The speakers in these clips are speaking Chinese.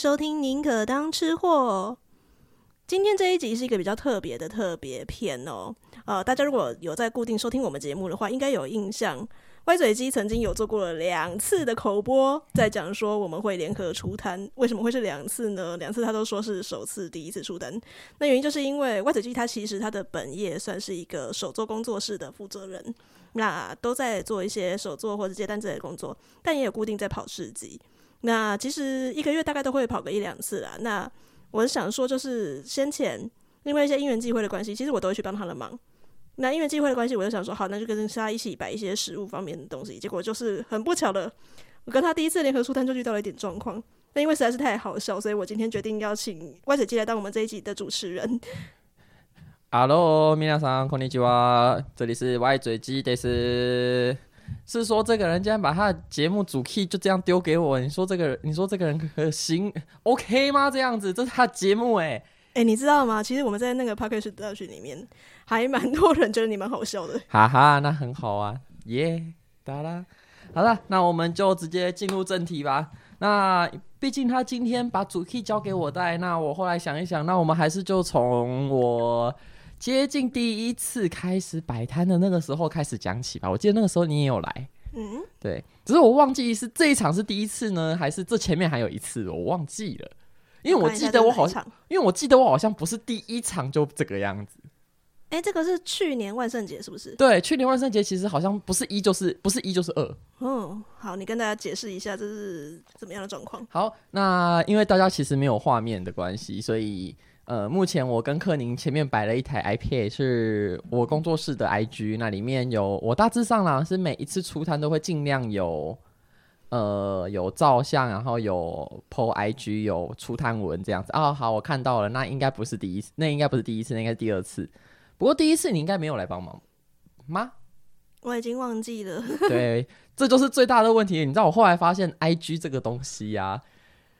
收听《宁可当吃货》。今天这一集是一个比较特别的特别篇哦。呃，大家如果有在固定收听我们节目的话，应该有印象。歪嘴鸡曾经有做过了两次的口播，在讲说我们会联合出摊。为什么会是两次呢？两次他都说是首次，第一次出摊。那原因就是因为歪嘴鸡他其实他的本业算是一个手作工作室的负责人，那都在做一些手作或者接单之类的工作，但也有固定在跑市集。那其实一个月大概都会跑个一两次啦。那我想说，就是先前因为一些因缘际会的关系，其实我都会去帮他的忙。那因缘际会的关系，我就想说，好，那就跟他一起摆一些食物方面的东西。结果就是很不巧的，我跟他第一次联合出摊就遇到了一点状况。那因为实在是太好笑，所以我今天决定邀请歪嘴鸡来当我们这一集的主持人。Hello，皆さんこんにちは，这里是歪嘴鸡です。 是说这个人竟然把他的节目主 key 就这样丢给我？你说这个人，你说这个人可行？OK 吗？这样子，这是他的节目哎、欸。哎、欸，你知道吗？其实我们在那个 Podcast 社群里面，还蛮多人觉得你蛮好笑的。哈哈，那很好啊，耶，哒啦。好了，那我们就直接进入正题吧。那毕竟他今天把主 key 交给我带，那我后来想一想，那我们还是就从我接近第一次开始摆摊的那个时候开始讲起吧。我记得那个时候你也有来，嗯，对，只是我忘记是这一场是第一次呢，还是这前面还有一次，我忘记了。因为我记得我好像，因为我记得我好像不是第一场就这个样子。哎、欸，这个是去年万圣节是不是？对，去年万圣节其实好像不是一就是不是一就是二。嗯，好，你跟大家解释一下这是怎么样的状况。好，那因为大家其实没有画面的关系，所以呃，目前我跟克宁前面摆了一台 iPad，是我工作室的 IG，那里面有我大致上啦是每一次出摊都会尽量有。呃，有照相，然后有 po IG，有出摊文这样子啊、哦。好，我看到了，那应该不是第一次，那应该不是第一次，那应该是第二次。不过第一次你应该没有来帮忙吗？我已经忘记了。对，这就是最大的问题。你知道我后来发现 IG 这个东西呀、啊，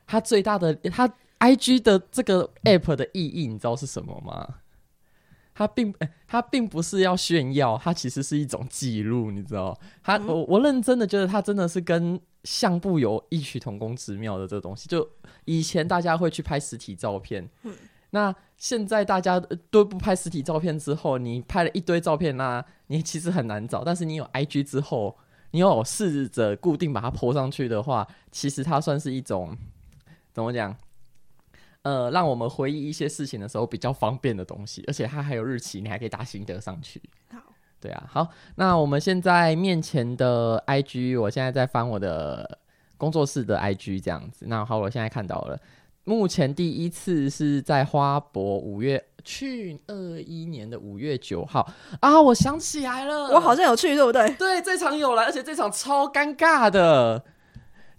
它最大的它 IG 的这个 app 的意义，你知道是什么吗？它并它并不是要炫耀，它其实是一种记录，你知道？它我我认真的觉得它真的是跟相簿有异曲同工之妙的这个东西。就以前大家会去拍实体照片，嗯，那现在大家都不拍实体照片之后，你拍了一堆照片，那你其实很难找。但是你有 IG 之后，你有试着固定把它 po 上去的话，其实它算是一种怎么讲？呃，让我们回忆一些事情的时候比较方便的东西，而且它还有日期，你还可以打心得上去。好，对啊，好，那我们现在面前的 IG，我现在在翻我的工作室的 IG 这样子。那好，我现在看到了，目前第一次是在花博五月，去二一年的五月九号啊，我想起来了，我好像有去，对不对？对，这场有来，而且这场超尴尬的。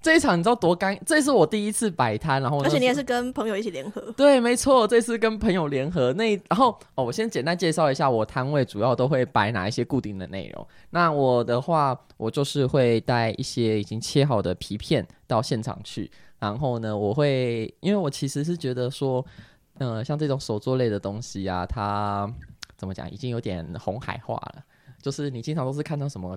这一场你知道多尴？这是我第一次摆摊，然后而且你也是跟朋友一起联合。对，没错，这次跟朋友联合。那然后哦，我先简单介绍一下我摊位主要都会摆哪一些固定的内容。那我的话，我就是会带一些已经切好的皮片到现场去。然后呢，我会因为我其实是觉得说，呃，像这种手作类的东西啊，它怎么讲，已经有点红海化了。就是你经常都是看到什么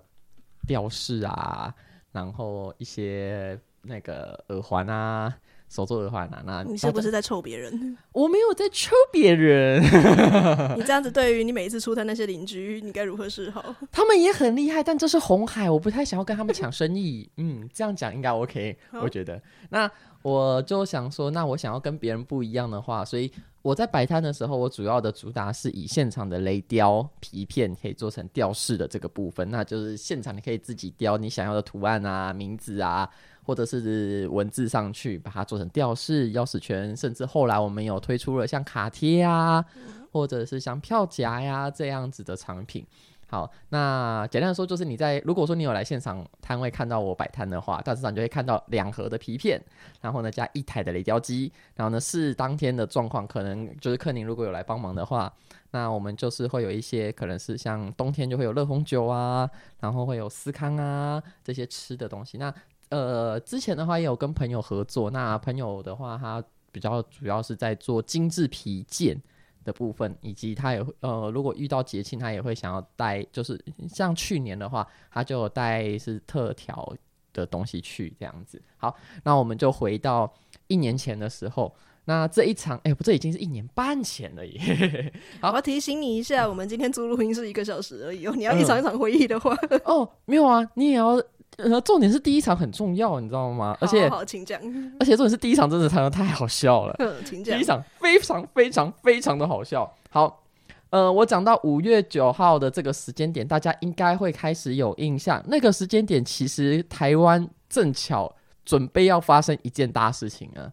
吊饰啊。然后一些那个耳环啊，手做耳环啊，那你是不是在臭别人？我没有在臭别人。你这样子对于你每一次出摊那些邻居，你该如何是好？他们也很厉害，但这是红海，我不太想要跟他们抢生意。嗯，这样讲应该 OK，我觉得。那我就想说，那我想要跟别人不一样的话，所以。我在摆摊的时候，我主要的主打是以现场的雷雕皮片可以做成吊饰的这个部分，那就是现场你可以自己雕你想要的图案啊、名字啊，或者是文字上去，把它做成吊饰、钥匙圈，甚至后来我们有推出了像卡贴啊，或者是像票夹呀这样子的产品。好，那简单的说，就是你在如果说你有来现场摊位看到我摆摊的话，大致上就会看到两盒的皮片，然后呢加一台的雷雕机，然后呢是当天的状况，可能就是客宁如果有来帮忙的话，那我们就是会有一些可能是像冬天就会有热红酒啊，然后会有司康啊这些吃的东西。那呃之前的话也有跟朋友合作，那朋友的话他比较主要是在做精致皮件。的部分，以及他也会呃，如果遇到节庆，他也会想要带，就是像去年的话，他就带是特调的东西去这样子。好，那我们就回到一年前的时候。那这一场，哎、欸，不，这已经是一年半前了耶。好，我要提醒你一下，我们今天租录音是一个小时而已哦。你要一场一场回忆的话，嗯、哦，没有啊，你也要。呃，重点是第一场很重要，你知道吗？而且，好，好，请讲。而且重点是第一场真的太太好笑了。请讲。第一场非常非常非常的好笑。好，呃，我讲到五月九号的这个时间点，大家应该会开始有印象。那个时间点，其实台湾正巧准备要发生一件大事情啊。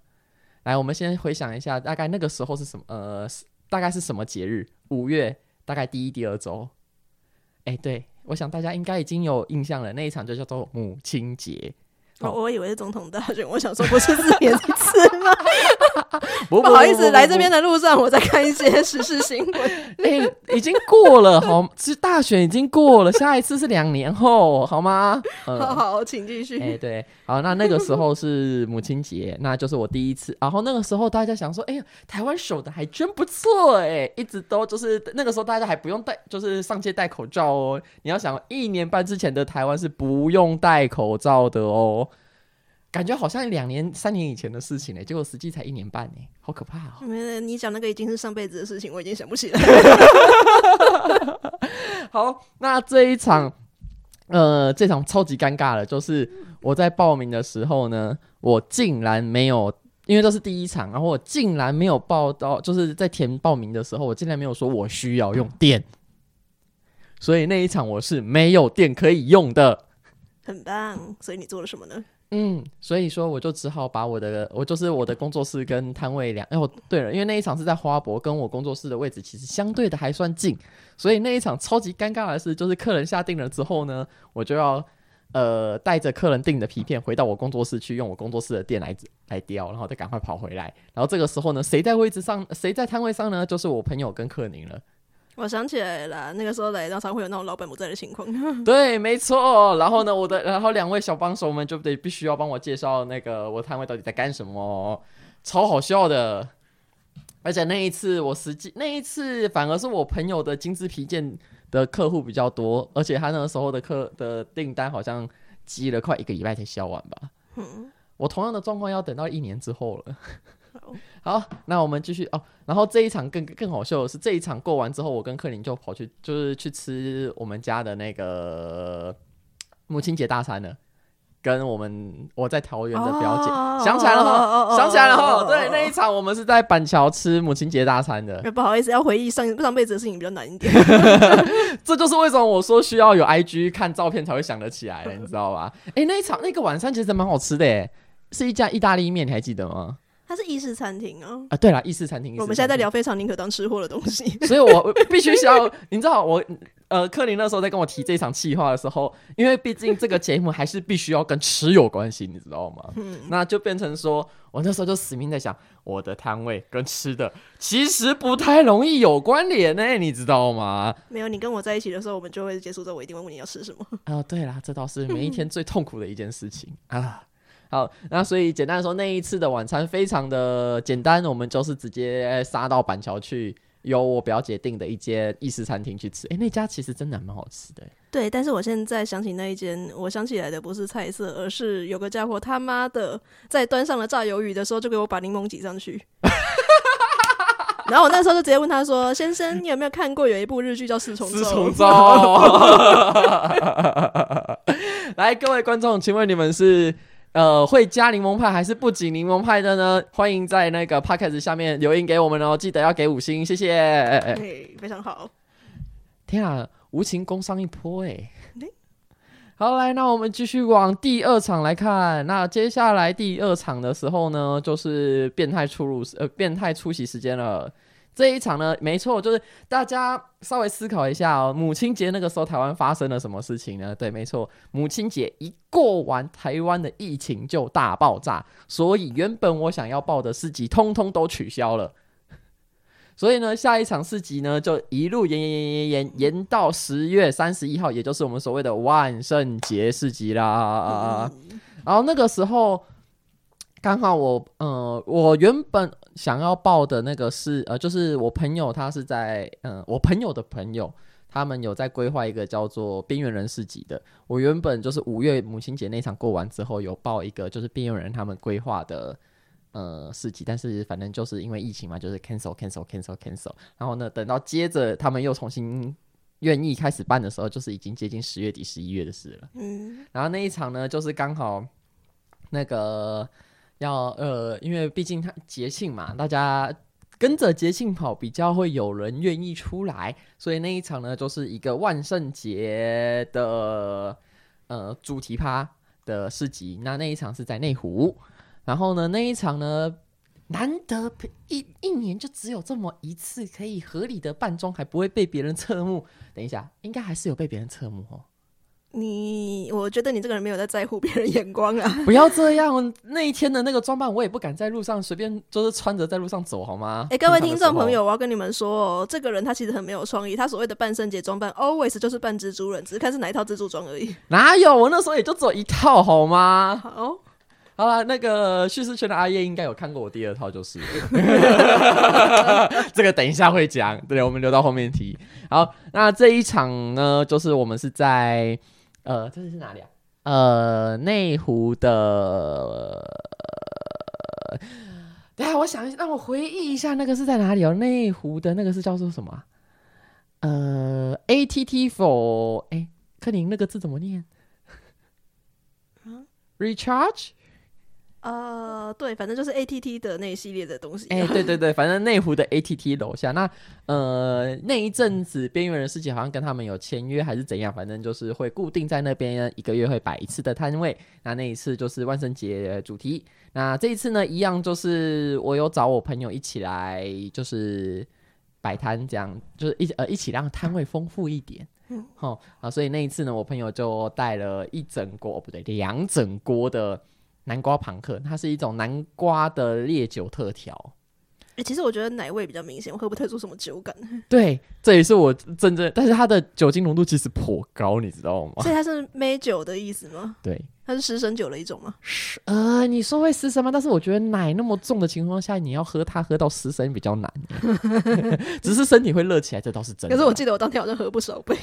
来，我们先回想一下，大概那个时候是什么？呃，大概是什么节日？五月大概第一、第二周。哎，对，我想大家应该已经有印象了。那一场就叫做母亲节。哦，我以为是总统大选，我想说不是四年一次吗？不，好意思，来这边的路上我在看一些时事新闻。哎、欸，已经过了，好，其实大选已经过了，下一次是两年后，好吗？嗯、好好，请继续。哎、欸，对，好，那那个时候是母亲节，那就是我第一次。然后那个时候大家想说，哎、欸、呀，台湾守的还真不错，哎，一直都就是那个时候大家还不用戴，就是上街戴口罩哦。你要想，一年半之前的台湾是不用戴口罩的哦。感觉好像两年、三年以前的事情呢，结果实际才一年半呢，好可怕哦！你讲那个已经是上辈子的事情，我已经想不起来。好，那这一场，呃，这场超级尴尬的，就是我在报名的时候呢，我竟然没有，因为这是第一场，然后我竟然没有报到，就是在填报名的时候，我竟然没有说我需要用电，所以那一场我是没有电可以用的。很棒，所以你做了什么呢？嗯，所以说我就只好把我的，我就是我的工作室跟摊位两，哎，我对了，因为那一场是在花博，跟我工作室的位置其实相对的还算近，所以那一场超级尴尬的是，就是客人下定了之后呢，我就要呃带着客人订的皮片回到我工作室去，用我工作室的电来来雕，然后再赶快跑回来，然后这个时候呢，谁在位置上，谁在摊位上呢？就是我朋友跟克宁了。我想起来了，那个时候来，常常会有那种老板不在的情况。对，没错。然后呢，我的，然后两位小帮手们就得必须要帮我介绍那个我摊位到底在干什么，超好笑的。而且那一次我实际那一次反而是我朋友的精致皮件的客户比较多，而且他那个时候的客的订单好像积了快一个礼拜才销完吧。嗯。我同样的状况要等到一年之后了。好，那我们继续哦。然后这一场更更好笑的是，这一场过完之后，我跟克林就跑去，就是去吃我们家的那个母亲节大餐了。跟我们我在桃园的表姐、想起来了哈，想起来了哈。对，那一场我们是在板桥吃母亲节大餐的。不好意思，要回忆上上辈子的事情比较难一点。这就是为什么我说需要有 IG 看照片才会想得起来的，你知道吧？哎，那一场那个晚餐其实蛮好吃的，哎，是一家意大利面，你还记得吗？它是意式餐厅啊。啊，对了，意式餐厅。我们现在在聊非常宁可当吃货的东西，所以我必须需要，你知道我呃，克林那时候在跟我提这场企划的时候，因为毕竟这个节目还是必须要跟吃有关系，你知道吗？嗯，那就变成说我那时候就死命在想，我的摊位跟吃的其实不太容易有关联呢，你知道吗？没有，你跟我在一起的时候，我们就会结束之后，我一定会问你要吃什么。啊，对啦，这倒是每一天最痛苦的一件事情 啊。好，那所以简单的说，那一次的晚餐非常的简单，我们就是直接杀到板桥去，由我表姐订的一间意式餐厅去吃。哎、欸，那家其实真的蛮好吃的。对，但是我现在想起那一间，我想起来的不是菜色，而是有个家伙他妈的在端上了炸鱿鱼的时候，就给我把柠檬挤上去。然后我那时候就直接问他说：“先生，你有没有看过有一部日剧叫《四重奏》？”四重奏。来，各位观众，请问你们是？呃，会加柠檬派还是不挤柠檬派的呢？欢迎在那个 podcast 下面留言给我们哦，记得要给五星，谢谢。对，非常好。天啊，无情工伤一波哎。好，来，那我们继续往第二场来看。那接下来第二场的时候呢，就是变态出入呃变态出席时间了。这一场呢，没错，就是大家稍微思考一下哦。母亲节那个时候，台湾发生了什么事情呢？对，没错，母亲节一过完，台湾的疫情就大爆炸，所以原本我想要报的市集，通通都取消了。所以呢，下一场市集呢，就一路延延延延延延到十月三十一号，也就是我们所谓的万圣节市集啦。嗯、然后那个时候。刚好我呃，我原本想要报的那个是呃，就是我朋友他是在呃，我朋友的朋友他们有在规划一个叫做边缘人市集的。我原本就是五月母亲节那场过完之后有报一个就是边缘人他们规划的呃市集，但是反正就是因为疫情嘛，就是 cancel cancel cancel cancel。然后呢，等到接着他们又重新愿意开始办的时候，就是已经接近十月底十一月的事了。嗯，然后那一场呢，就是刚好那个要呃，因为毕竟他节庆嘛，大家。跟着节庆跑，比较会有人愿意出来，所以那一场呢，就是一个万圣节的呃主题趴的市集。那那一场是在内湖，然后呢，那一场呢，难得一一年就只有这么一次，可以合理的扮装，还不会被别人侧目。等一下，应该还是有被别人侧目哦。你，我觉得你这个人没有在在乎别人眼光啊！不要这样，那一天的那个装扮，我也不敢在路上随便就是穿着在路上走，好吗？哎、欸，各位听众朋友，我要跟你们说哦，这个人他其实很没有创意，他所谓的半圣节装扮，always 就是扮蜘蛛人，只是看是哪一套蜘蛛装而已。哪有？我那时候也就只有一套，好吗？好，好了，那个叙事圈的阿叶应该有看过我第二套，就是 这个等一下会讲，对，我们留到后面提。好，那这一场呢，就是我们是在。呃，这是哪里啊？呃，内湖的，呃、等下我想一下，让我回忆一下，那个是在哪里哦？内湖的那个是叫做什么？呃，ATT for 哎，柯宁那个字怎么念？嗯，Recharge。呃，对，反正就是 ATT 的那一系列的东西。哎、欸，对对对，反正内湖的 ATT 楼下，那呃那一阵子边缘人市集好像跟他们有签约还是怎样，反正就是会固定在那边一个月会摆一次的摊位。那那一次就是万圣节主题。那这一次呢，一样就是我有找我朋友一起来，就是摆摊这样，就是一呃一起让摊位丰富一点。嗯，好啊，所以那一次呢，我朋友就带了一整锅，不对，两整锅的。南瓜庞克，它是一种南瓜的烈酒特调。哎、欸，其实我觉得奶味比较明显，我喝不太出什么酒感。对，这也是我真正，但是它的酒精浓度其实颇高，你知道吗？所以它是梅酒的意思吗？对，它是失神酒的一种吗？呃，你说会失神吗？但是我觉得奶那么重的情况下，你要喝它喝到失神比较难。只是身体会热起来，这倒是真的。可是我记得我当天好像喝不少杯。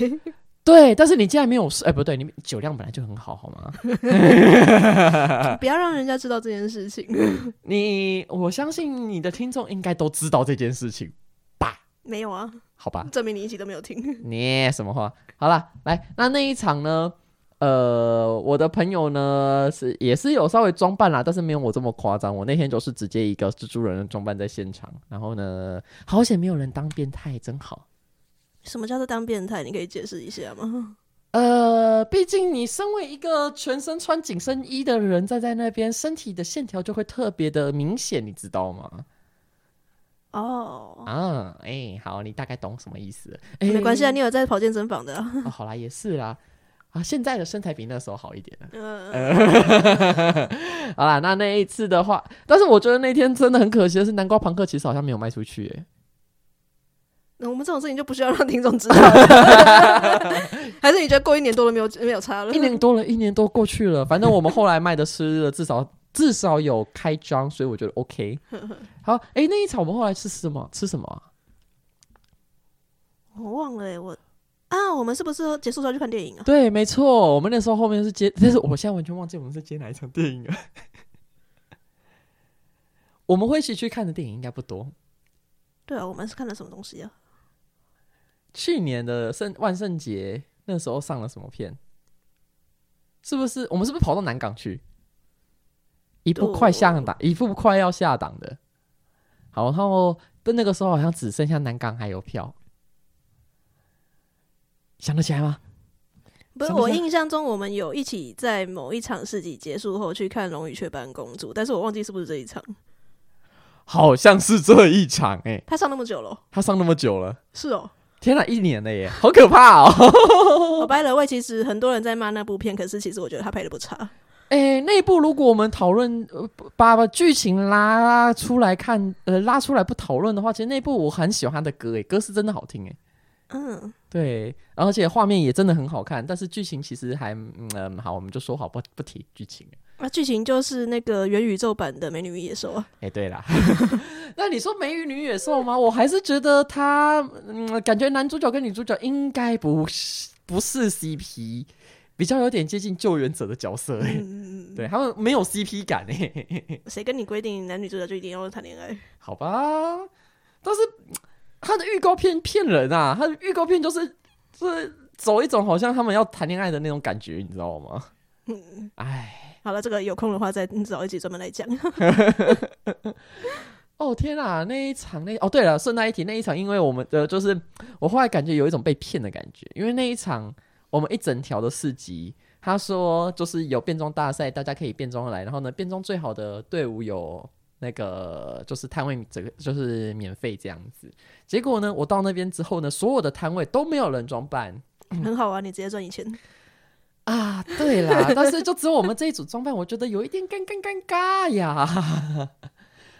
对，但是你竟然没有事，哎，不对，你酒量本来就很好，好吗？不要让人家知道这件事情。你，我相信你的听众应该都知道这件事情吧？没有啊？好吧，证明你一集都没有听。你什么话？好了，来，那那一场呢？呃，我的朋友呢是也是有稍微装扮啦，但是没有我这么夸张。我那天就是直接一个蜘蛛人的装扮在现场，然后呢，好险没有人当变态，真好。什么叫做当变态？你可以解释一下吗？呃，毕竟你身为一个全身穿紧身衣的人，站在那边，身体的线条就会特别的明显，你知道吗？哦、oh. 啊，哎、欸，好，你大概懂什么意思？欸、没关系啊，你有在跑健身房的、啊 哦。好啦，也是啦。啊，现在的身材比那时候好一点了。嗯、呃，好啦，那那一次的话，但是我觉得那天真的很可惜的是，南瓜朋克其实好像没有卖出去、欸，那我们这种事情就不需要让听众知道，还是你觉得过一年多了没有没有差了？一年多了，一年多过去了，反正我们后来卖的吃的至少至少有开张，所以我觉得 OK。好，哎、欸，那一场我们后来吃什么？吃什么、啊？我忘了哎、欸，我啊，我们是不是结束之后去看电影啊？对，没错，我们那时候后面是接，但是我现在完全忘记我们是接哪一场电影了。我们会一起去看的电影应该不多。对啊，我们是看了什么东西啊？去年的圣万圣节那时候上了什么片？是不是我们是不是跑到南港去？一部快下档，一部快要下档的。好，然后但那个时候好像只剩下南港还有票，想得起来吗？不是，我印象中我们有一起在某一场市集结束后去看《龙与雀斑公主》，但是我忘记是不是这一场。好像是这一场哎、欸，他上那么久了，他上那么久了，是哦。天哪，一年了耶，好可怕哦！我掰了位，其实很多人在骂那部片，可是其实我觉得他拍的不差。哎、欸，那部如果我们讨论，把把剧情拉出来看，呃，拉出来不讨论的话，其实那部我很喜欢他的歌，哎，歌是真的好听，哎，嗯，对，而且画面也真的很好看，但是剧情其实还，嗯，嗯，好，我们就说好不不提剧情。那剧情就是那个元宇宙版的《美女与野兽》啊！哎、欸，对啦，那你说《美女与野兽》吗？我还是觉得他，嗯，感觉男主角跟女主角应该不是不是 CP，比较有点接近救援者的角色、欸。嗯 对他们没有 CP 感诶。谁跟你规定男女主角就一定要谈恋爱？好吧，但是他的预告片骗人啊！他的预告片就是就是走一种好像他们要谈恋爱的那种感觉，你知道吗？嗯，哎，好了，这个有空的话再找一集专门来讲。哦天啊，那一场那哦对了，顺带一提，那一场因为我们的就是我后来感觉有一种被骗的感觉，因为那一场我们一整条的市集，他说就是有变装大赛，大家可以变装来，然后呢，变装最好的队伍有那个就是摊位这个就是免费这样子。结果呢，我到那边之后呢，所有的摊位都没有人装扮，很好啊，你直接赚一千啊，对啦，但是就只有我们这一组装扮，我觉得有一点尴尴尴尬呀。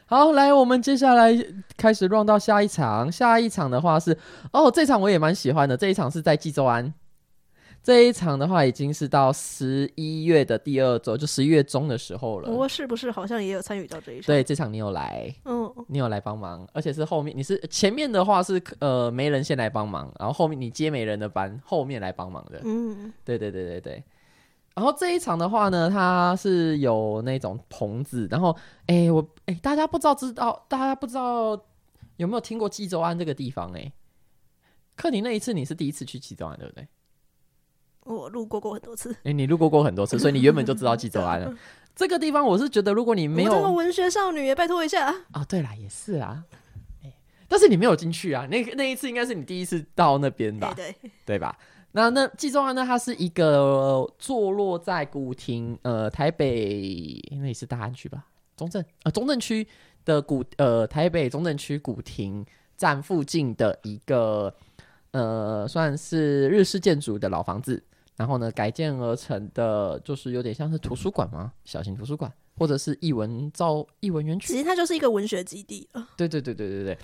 好，来，我们接下来开始 run 到下一场。下一场的话是，哦，这场我也蛮喜欢的。这一场是在济州庵。这一场的话已经是到十一月的第二周，就十一月中的时候了。我是不是好像也有参与到这一场？对，这场你有来，嗯，你有来帮忙，而且是后面，你是前面的话是呃没人先来帮忙，然后后面你接没人的班，后面来帮忙的。嗯，对对对对对。然后这一场的话呢，它是有那种棚子，然后哎，我哎，大家不知道知道，大家不知道有没有听过济州庵这个地方？哎，克廷那一次你是第一次去济州庵，对不对？我路过过很多次。哎，你路过过很多次，所以你原本就知道济州庵了。这个地方我是觉得，如果你没有这个文学少女，也拜托一下啊。对啦，也是啊。但是你没有进去啊，那那一次应该是你第一次到那边吧？对对吧？那那济州庵呢？它是一个坐落在古亭，呃，台北那也是大安区吧？中正呃，中正区的古呃，台北中正区古亭站附近的一个呃，算是日式建筑的老房子。然后呢，改建而成的，就是有点像是图书馆吗？小型图书馆，或者是艺文造艺文园区？其实它就是一个文学基地啊。对对对对对对。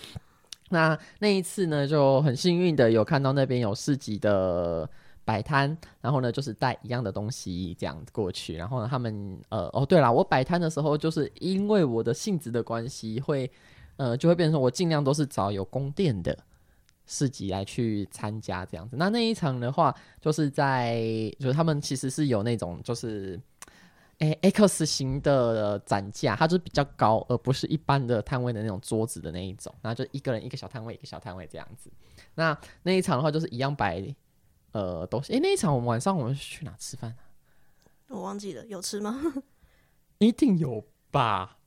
那那一次呢，就很幸运的有看到那边有市集的摆摊，然后呢，就是带一样的东西这样过去。然后呢，他们呃哦对了，我摆摊的时候，就是因为我的性质的关系，会呃就会变成我尽量都是找有宫殿的市集来去参加这样子。那那一场的话，就是在就是他们其实是有那种就是。诶、欸、X 型的展架，它就是比较高，而不是一般的摊位的那种桌子的那一种。然后就一个人一个小摊位，一个小摊位这样子。那那一场的话，就是一样摆呃东西。诶、欸，那一场我们晚上我们去哪吃饭啊？我忘记了，有吃吗？一定有吧，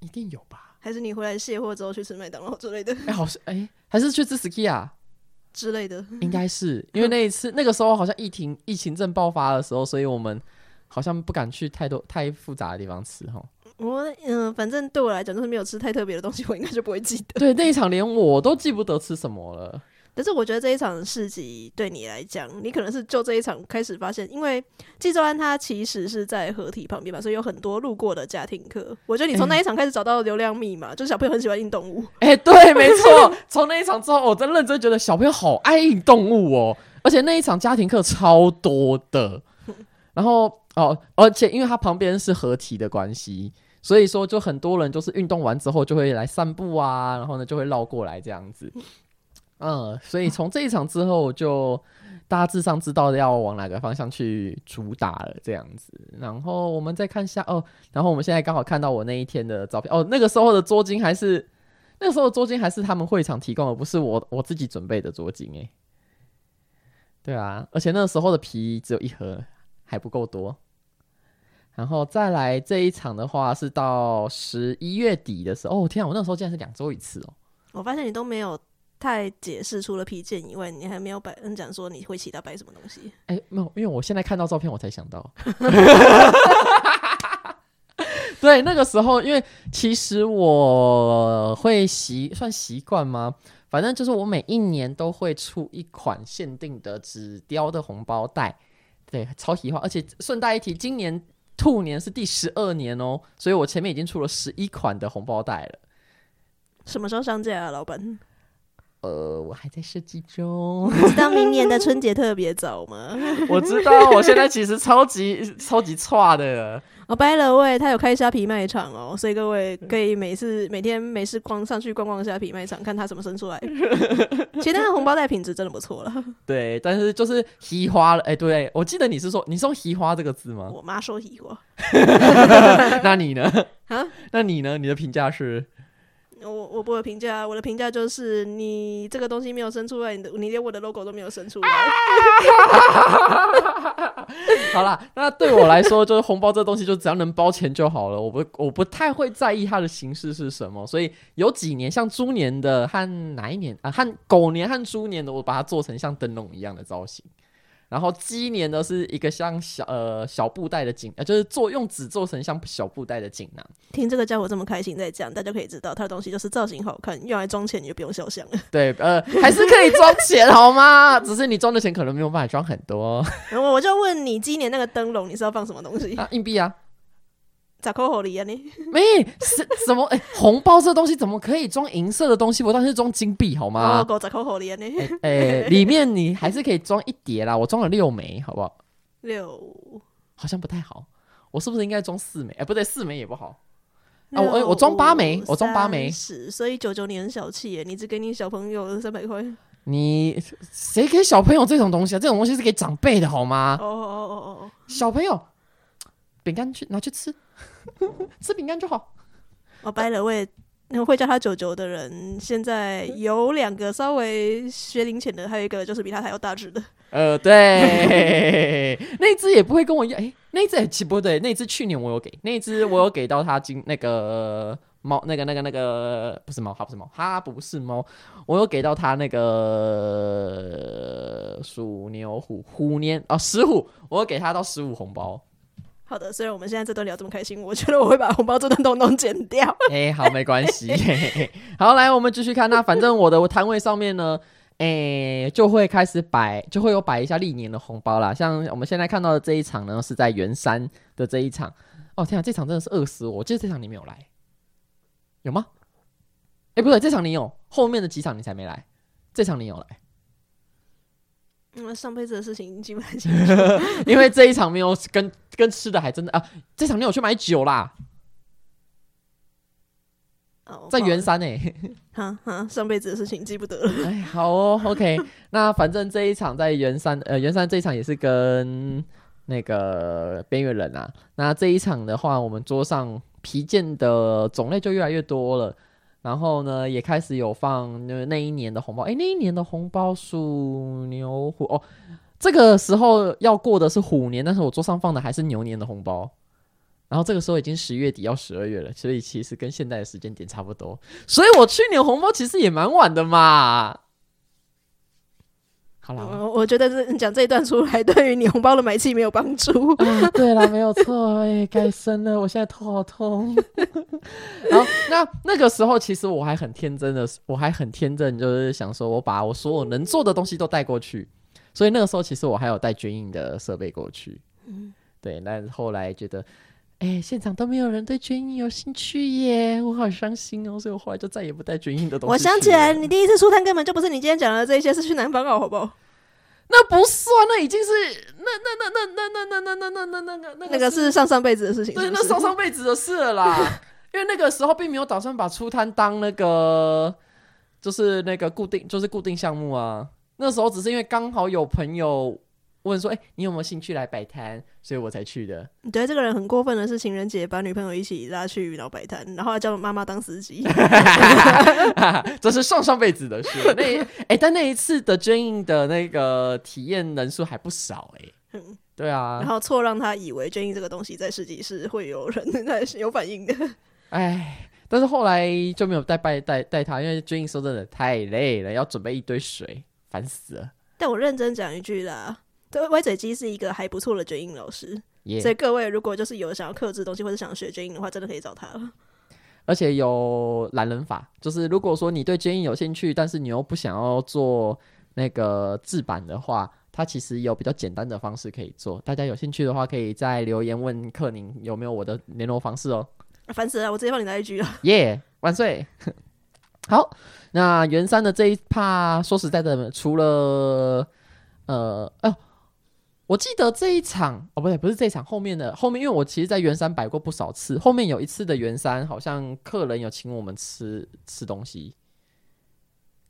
一定有吧？还是你回来卸货之后去吃麦当劳之类的？哎、欸，好像哎、欸，还是去吃 ski 啊之类的？应该是因为那一次 那个时候好像疫情疫情正爆发的时候，所以我们。好像不敢去太多太复杂的地方吃哈。我嗯、呃，反正对我来讲，就是没有吃太特别的东西，我应该就不会记得。对，那一场连我都记不得吃什么了。但是我觉得这一场市集对你来讲，你可能是就这一场开始发现，因为纪州安它其实是在合体旁边嘛，所以有很多路过的家庭客。我觉得你从那一场开始找到流量密码，欸、就是小朋友很喜欢运动物。哎、欸，对，没错。从那一场之后，我真认真觉得小朋友好爱运动物哦，而且那一场家庭课超多的，然后。哦，而且因为它旁边是合体的关系，所以说就很多人就是运动完之后就会来散步啊，然后呢就会绕过来这样子。嗯，所以从这一场之后就大致上知道要往哪个方向去主打了这样子。然后我们再看一下哦，然后我们现在刚好看到我那一天的照片哦，那个时候的桌巾还是那个时候的桌巾还是他们会场提供的，不是我我自己准备的桌巾诶。对啊，而且那个时候的皮只有一盒，还不够多。然后再来这一场的话，是到十一月底的时候。哦天啊，我那时候竟然是两周一次哦！我发现你都没有太解释，除了皮件以外，你还没有摆，嗯，讲说你会其他摆什么东西？哎，没有，因为我现在看到照片，我才想到。对，那个时候，因为其实我会习算习惯吗？反正就是我每一年都会出一款限定的纸雕的红包袋，对，超喜欢。而且顺带一提，今年。兔年是第十二年哦，所以我前面已经出了十一款的红包袋了。什么时候上架啊，老板？呃，我还在设计中。你知道明年的春节特别早吗？我知道，我现在其实超级超级差的。哦，by the way，他有开虾皮卖场哦，所以各位可以每次每天没事逛上去逛逛虾皮卖场，看他什么生出来。其实那个红包袋品质真的不错了。对，但是就是“稀花”了。哎，对，我记得你是说你是用“稀花”这个字吗？我妈说“稀花”。那你呢？啊？那你呢？你的评价是？我我不会评价，我的评价就是你这个东西没有生出来，你的你连我的 logo 都没有生出来。好啦，那对我来说，就是红包这东西，就只要能包钱就好了。我不我不太会在意它的形式是什么，所以有几年像猪年的和哪一年啊，和狗年和猪年的，我把它做成像灯笼一样的造型。然后鸡年呢是一个像小呃小布袋的锦，呃就是做用纸做成像小布袋的锦囊。听这个家伙这么开心在讲，大家可以知道他的东西就是造型好看，用来装钱你就不用肖像了。对，呃还是可以装钱好吗？只是你装的钱可能没有办法装很多。然后我就问你，今年那个灯笼你是要放什么东西？啊，硬币啊。咋扣好里啊你？没是怎么？哎、欸，红包这东西怎么可以装银色的东西？我当时是装金币好吗？哦，狗咋扣好哩啊你？哎、欸，里面你还是可以装一叠啦。我装了六枚，好不好？六好像不太好。我是不是应该装四枚？哎、欸，不对，四枚也不好。啊，我我装八枚，我装八枚。是，所以九九你很小气耶，你只给你小朋友三百块。你谁给小朋友这种东西啊？这种东西是给长辈的好吗？哦哦哦哦哦，小朋友，饼干去拿去吃。吃饼干就好。我掰了位，那个会叫他九九的人，现在有两个稍微学龄前的，还有一个就是比他还要大只的。呃，对，那只也不会跟我一样。哎、欸，那只其实不对，那只去年我有给，那只我有给到他金那个猫，那个那个那个不是猫，它不是猫，它不是猫，我有给到他那个鼠牛虎虎年哦，石虎，我有给他到十五红包。好的，虽然我们现在这段聊这么开心，我觉得我会把红包这段东东剪掉。哎、好，没关系。好，来，我们继续看。那反正我的摊位上面呢，哎、就会开始摆，就会有摆一下历年的红包啦。像我们现在看到的这一场呢，是在圆山的这一场。哦，天啊，这场真的是饿死我！我记得这场你没有来，有吗？哎、不对，这场你有，后面的几场你才没来，这场你有来。嗯，上辈子的事情已经记不太清楚，因为这一场没有跟跟吃的还真的啊，这场没有去买酒啦，哦，在圆山呢、欸，哈哈，上辈子的事情记不得了。哎，好哦，OK，那反正这一场在圆山，呃，圆山这一场也是跟那个边缘人啊，那这一场的话，我们桌上皮件的种类就越来越多了。然后呢，也开始有放那那一年的红包。哎，那一年的红包属牛虎哦。这个时候要过的是虎年，但是我桌上放的还是牛年的红包。然后这个时候已经十月底要十二月了，所以其实跟现在的时间点差不多。所以我去年红包其实也蛮晚的嘛。好了，我我觉得这讲这一段出来，对于你红包的买气没有帮助。嗯、对了，没有错，哎，该生了，我现在头好痛。然后那那个时候，其实我还很天真的，我还很天真，就是想说我把我所有能做的东西都带过去。所以那个时候，其实我还有带军印的设备过去。嗯，对。但后来觉得，哎，现场都没有人对卷印有兴趣耶，我好伤心哦。所以我后来就再也不带卷印的东西。我想起来，你第一次出摊根本就不是你今天讲的这些，是去南方澳，好不好？那不算，那已经是那那那那那那那那那那那那那那个是上上辈子的事情。对，那上上辈子的事了啦。因为那个时候并没有打算把出摊当那个，就是那个固定，就是固定项目啊。那时候只是因为刚好有朋友。问说：“哎、欸，你有没有兴趣来摆摊？”所以我才去的。你觉得这个人很过分的是，情人节把女朋友一起拉去然后摆摊，然后还叫妈妈当司机。这是上上辈子的事。那哎、欸，但那一次的 Jane 的那个体验人数还不少哎、欸。嗯，对啊。然后错让他以为捐印这个东西在市集是会有人 在有反应的。哎，但是后来就没有带拜带带他，因为捐印说真的太累了，要准备一堆水，烦死了。但我认真讲一句啦。对，歪嘴鸡是一个还不错的卷印老师，yeah. 所以各位如果就是有想要克制东西或者想学卷印的话，真的可以找他了。而且有懒人法，就是如果说你对卷印有兴趣，但是你又不想要做那个制版的话，它其实有比较简单的方式可以做。大家有兴趣的话，可以在留言问克宁有没有我的联络方式哦。烦死了，我直接放你来一句了。耶、yeah，万岁！好，那袁山的这一趴，说实在的，除了呃，哦，我记得这一场哦，不对，不是这一场，后面的后面，因为我其实，在圆山摆过不少次，后面有一次的圆山，好像客人有请我们吃吃东西，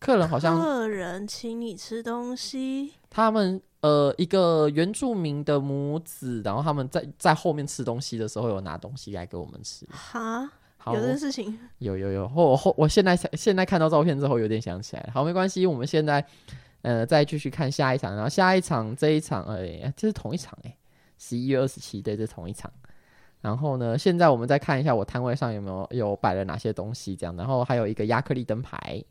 客人好像客人请你吃东西，他们呃一个原住民的母子，然后他们在在后面吃东西的时候，有拿东西来给我们吃，哈。有这件事情，有有有，后后我现在想，现在看到照片之后有点想起来了。好，没关系，我们现在呃再继续看下一场，然后下一场这一场，哎，这是同一场哎，十一月二十七，对，这是同一场。然后呢，现在我们再看一下我摊位上有没有有摆了哪些东西，这样，然后还有一个亚克力灯牌。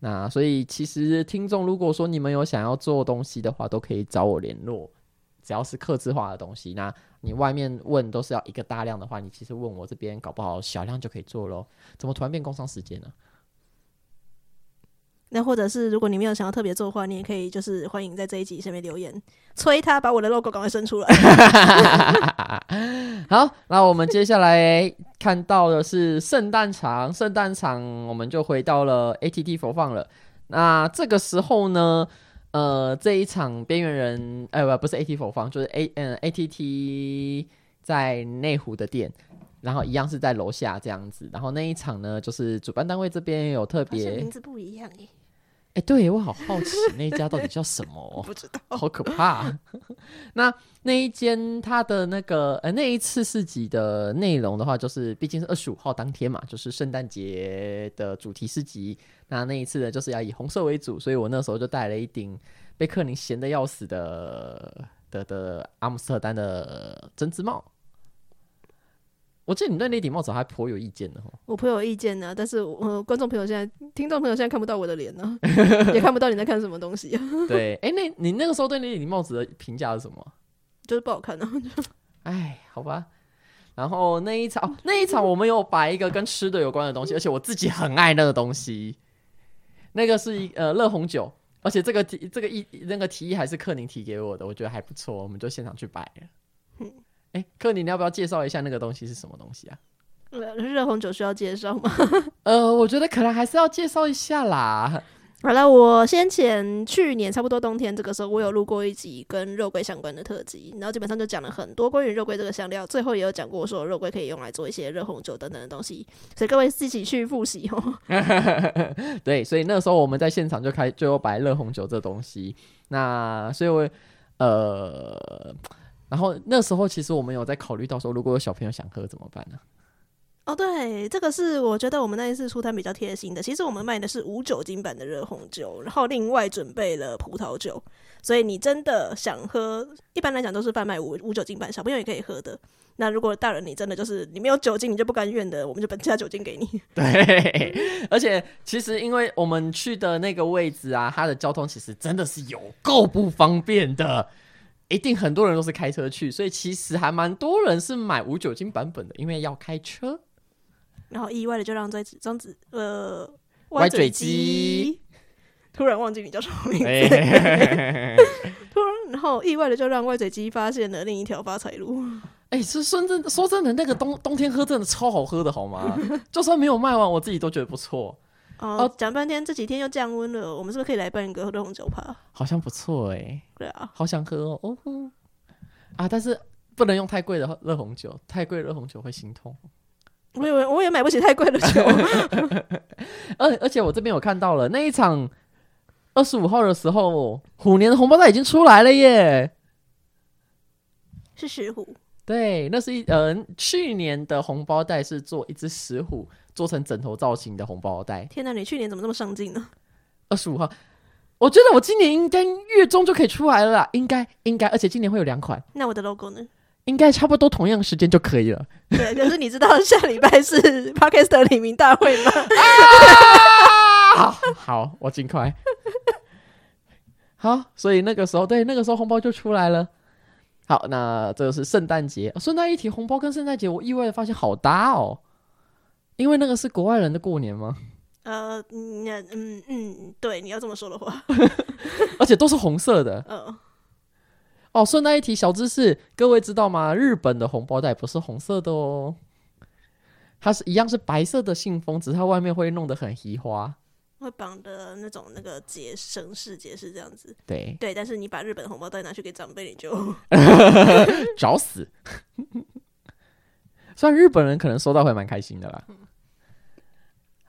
那所以其实听众如果说你们有想要做东西的话，都可以找我联络。只要是客制化的东西，那你外面问都是要一个大量的话，你其实问我这边搞不好小量就可以做喽。怎么突然变工商时间呢？那或者是如果你没有想要特别做的话，你也可以就是欢迎在这一集下面留言，催他把我的 logo 赶快生出来。好，那我们接下来看到的是圣诞场，圣诞场我们就回到了 ATT 佛放了。那这个时候呢？呃，这一场边缘人，呃，不，不是 AT 佛放，就是 A，嗯，ATT 在内湖的店，然后一样是在楼下这样子。然后那一场呢，就是主办单位这边有特别名字不一样耶。哎，对，我好好奇那一家到底叫什么？不知道，好可怕。那那一间它的那个呃那一次市集的内容的话，就是毕竟是二十五号当天嘛，就是圣诞节的主题市集。那那一次呢，就是要以红色为主，所以我那时候就戴了一顶被克林闲得要死的的的阿姆斯特丹的针织帽。我记得你对那顶帽子还颇有意见的哈。我颇有意见呢，但是呃，观众朋友现在、听众朋友现在看不到我的脸呢，也看不到你在看什么东西。对，哎、欸，那你那个时候对那顶帽子的评价是什么？就是不好看呢。哎，好吧。然后那一场，哦、那一场我们有摆一个跟吃的有关的东西，而且我自己很爱那个东西。那个是一呃热红酒，而且这个提这个意那个提议还是克宁提给我的，我觉得还不错，我们就现场去摆了。嗯哎，克宁，你要不要介绍一下那个东西是什么东西啊？热红酒需要介绍吗？呃，我觉得可能还是要介绍一下啦。好了，我先前去年差不多冬天这个时候，我有录过一集跟肉桂相关的特辑，然后基本上就讲了很多关于肉桂这个香料，最后也有讲过说肉桂可以用来做一些热红酒等等的东西，所以各位自己去复习哦。对，所以那个时候我们在现场就开就有摆热红酒这东西，那所以我呃。然后那时候其实我们有在考虑到说，如果有小朋友想喝怎么办呢？哦，对，这个是我觉得我们那一次出摊比较贴心的。其实我们卖的是无酒精版的热红酒，然后另外准备了葡萄酒。所以你真的想喝，一般来讲都是贩卖无无酒精版，小朋友也可以喝的。那如果大人你真的就是你没有酒精，你就不甘愿的，我们就本加酒精给你。对，而且其实因为我们去的那个位置啊，它的交通其实真的是有够不方便的。一定很多人都是开车去，所以其实还蛮多人是买无酒精版本的，因为要开车。然后意外的就让庄子庄子呃歪嘴鸡突然忘记你叫什么名字，突然然后意外的就让歪嘴鸡发现了另一条发财路。哎、欸，是说真说真的，那个冬冬天喝真的超好喝的，好吗？就算没有卖完，我自己都觉得不错。哦，讲半天这几天又降温了，我们是不是可以来办一个热红酒趴？好像不错哎、欸。对啊，好想喝哦。哦啊，但是不能用太贵的热红酒，太贵热红酒会心痛。我以为我也买不起太贵的酒。而而且我这边有看到了那一场二十五号的时候，虎年的红包袋已经出来了耶。是石虎。对，那是一呃去年的红包袋是做一只石虎。做成枕头造型的红包袋。天哪，你去年怎么那么上进呢？二十五号，我觉得我今年应该月中就可以出来了啦，应该应该，而且今年会有两款。那我的 logo 呢？应该差不多同样时间就可以了。对，可是你知道下礼拜是 Podcast 的黎明大会吗？啊、好，好，我尽快。好，所以那个时候，对，那个时候红包就出来了。好，那这个是圣诞节，顺带一提，红包跟圣诞节，我意外的发现好搭哦。因为那个是国外人的过年吗？呃，嗯嗯嗯，对，你要这么说的话，而且都是红色的。嗯、呃，哦，顺带一提小知识，各位知道吗？日本的红包袋不是红色的哦。它是一样是白色的信封，只是它外面会弄得很奇花，会绑的那种那个结绳式结是这样子。对对，但是你把日本红包袋拿去给长辈，你就 找死。虽然日本人可能收到会蛮开心的啦。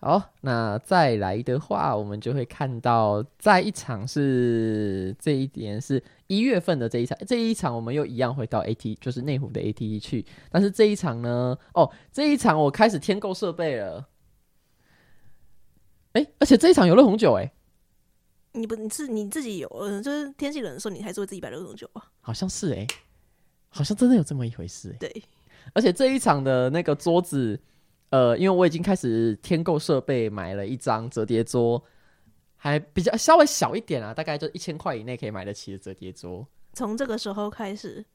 好，那再来的话，我们就会看到，在一场是这一点是一月份的这一场，这一场我们又一样会到 AT，就是内湖的 ATT 去。但是这一场呢，哦，这一场我开始添购设备了。哎、欸，而且这一场有热红酒、欸，哎，你不你是你自己有，就是天气冷的时候，你还是会自己摆热红酒啊？好像是哎、欸，好像真的有这么一回事、欸。对，而且这一场的那个桌子。呃，因为我已经开始添购设备，买了一张折叠桌，还比较稍微小一点啊，大概就一千块以内可以买得起的折叠桌。从这个时候开始，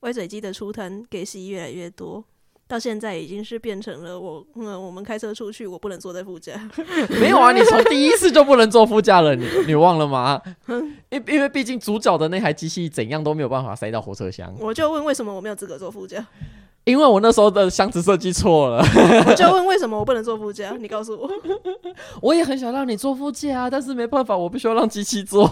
歪嘴机的出摊给息越来越多，到现在已经是变成了我，嗯，我们开车出去，我不能坐在副驾。没有啊，你从第一次就不能坐副驾了，你你忘了吗？因因为毕竟主角的那台机器怎样都没有办法塞到火车厢。我就问，为什么我没有资格坐副驾？因为我那时候的箱子设计错了，我就问为什么我不能坐副驾？你告诉我。我也很想让你坐副驾啊，但是没办法，我必须要让机器坐。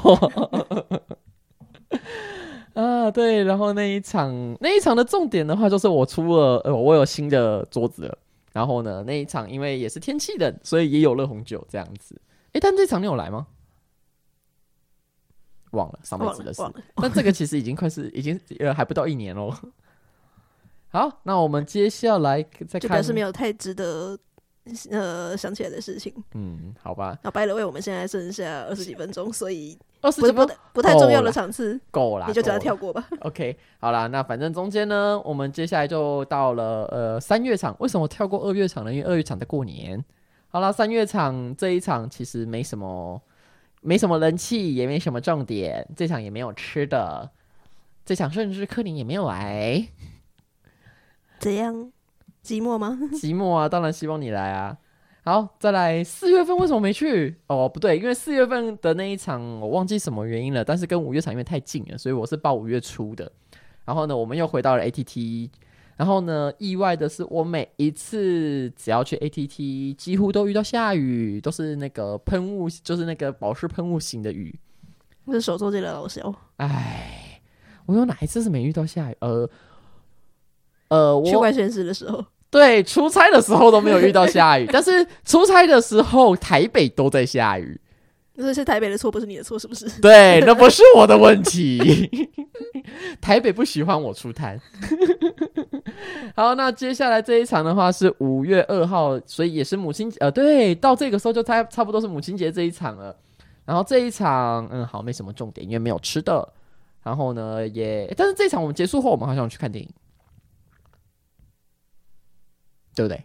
啊，对，然后那一场那一场的重点的话，就是我出了呃，我有新的桌子了。然后呢，那一场因为也是天气冷，所以也有热红酒这样子。哎，但这场你有来吗？忘了上辈子的事。但这个其实已经快是已经呃还不到一年喽。好，那我们接下来再看，就表示没有太值得呃想起来的事情。嗯，好吧。那 by the way，我们现在剩下二十几分钟，所以二十几分钟不太重要的场次够了，你就只要跳过吧。OK，好啦，那反正中间呢，我们接下来就到了呃三月场。为什么跳过二月场呢？因为二月场在过年。好了，三月场这一场其实没什么，没什么人气，也没什么重点。这场也没有吃的，这场甚至柯林也没有来。怎样？寂寞吗？寂寞啊！当然希望你来啊！好，再来四月份为什么没去？哦，不对，因为四月份的那一场我忘记什么原因了，但是跟五月场因为太近了，所以我是报五月初的。然后呢，我们又回到了 ATT。然后呢，意外的是，我每一次只要去 ATT，几乎都遇到下雨，都是那个喷雾，就是那个保湿喷雾型的雨。我是手作界的老师哦。哎，我有哪一次是没遇到下雨？呃。呃，我去外县市的时候，对，出差的时候都没有遇到下雨，但是出差的时候台北都在下雨，那是台北的错，不是你的错，是不是？对，那不 是我的问题，台北不喜欢我出摊。好，那接下来这一场的话是五月二号，所以也是母亲节，呃，对，到这个时候就差差不多是母亲节这一场了。然后这一场，嗯，好，没什么重点，因为没有吃的。然后呢，也，但是这一场我们结束后，我们好像去看电影。对不对？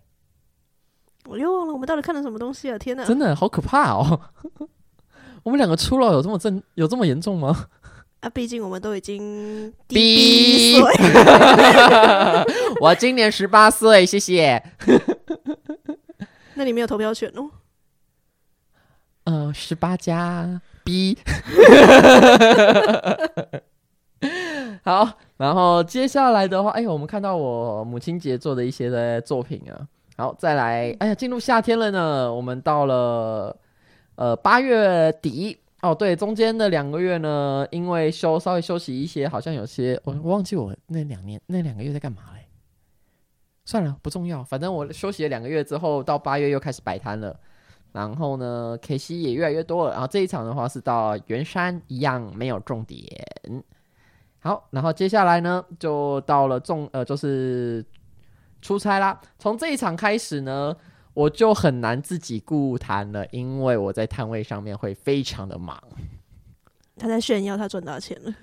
我又忘了我们到底看了什么东西啊！天哪，真的好可怕哦！我们两个初老有这么正有这么严重吗？啊，毕竟我们都已经第一岁，我今年十八岁，谢谢。那你没有投票权哦？呃，十八加 B。好，然后接下来的话，哎，我们看到我母亲节做的一些的作品啊。好，再来，哎呀，进入夏天了呢。我们到了呃八月底哦，对，中间的两个月呢，因为休稍微休息一些，好像有些我忘记我那两年那两个月在干嘛嘞。算了，不重要，反正我休息了两个月之后，到八月又开始摆摊了。然后呢，K C 也越来越多了。然后这一场的话是到圆山，一样没有重点。好，然后接下来呢，就到了重呃，就是出差啦。从这一场开始呢，我就很难自己顾摊了，因为我在摊位上面会非常的忙。他在炫耀他赚大钱了，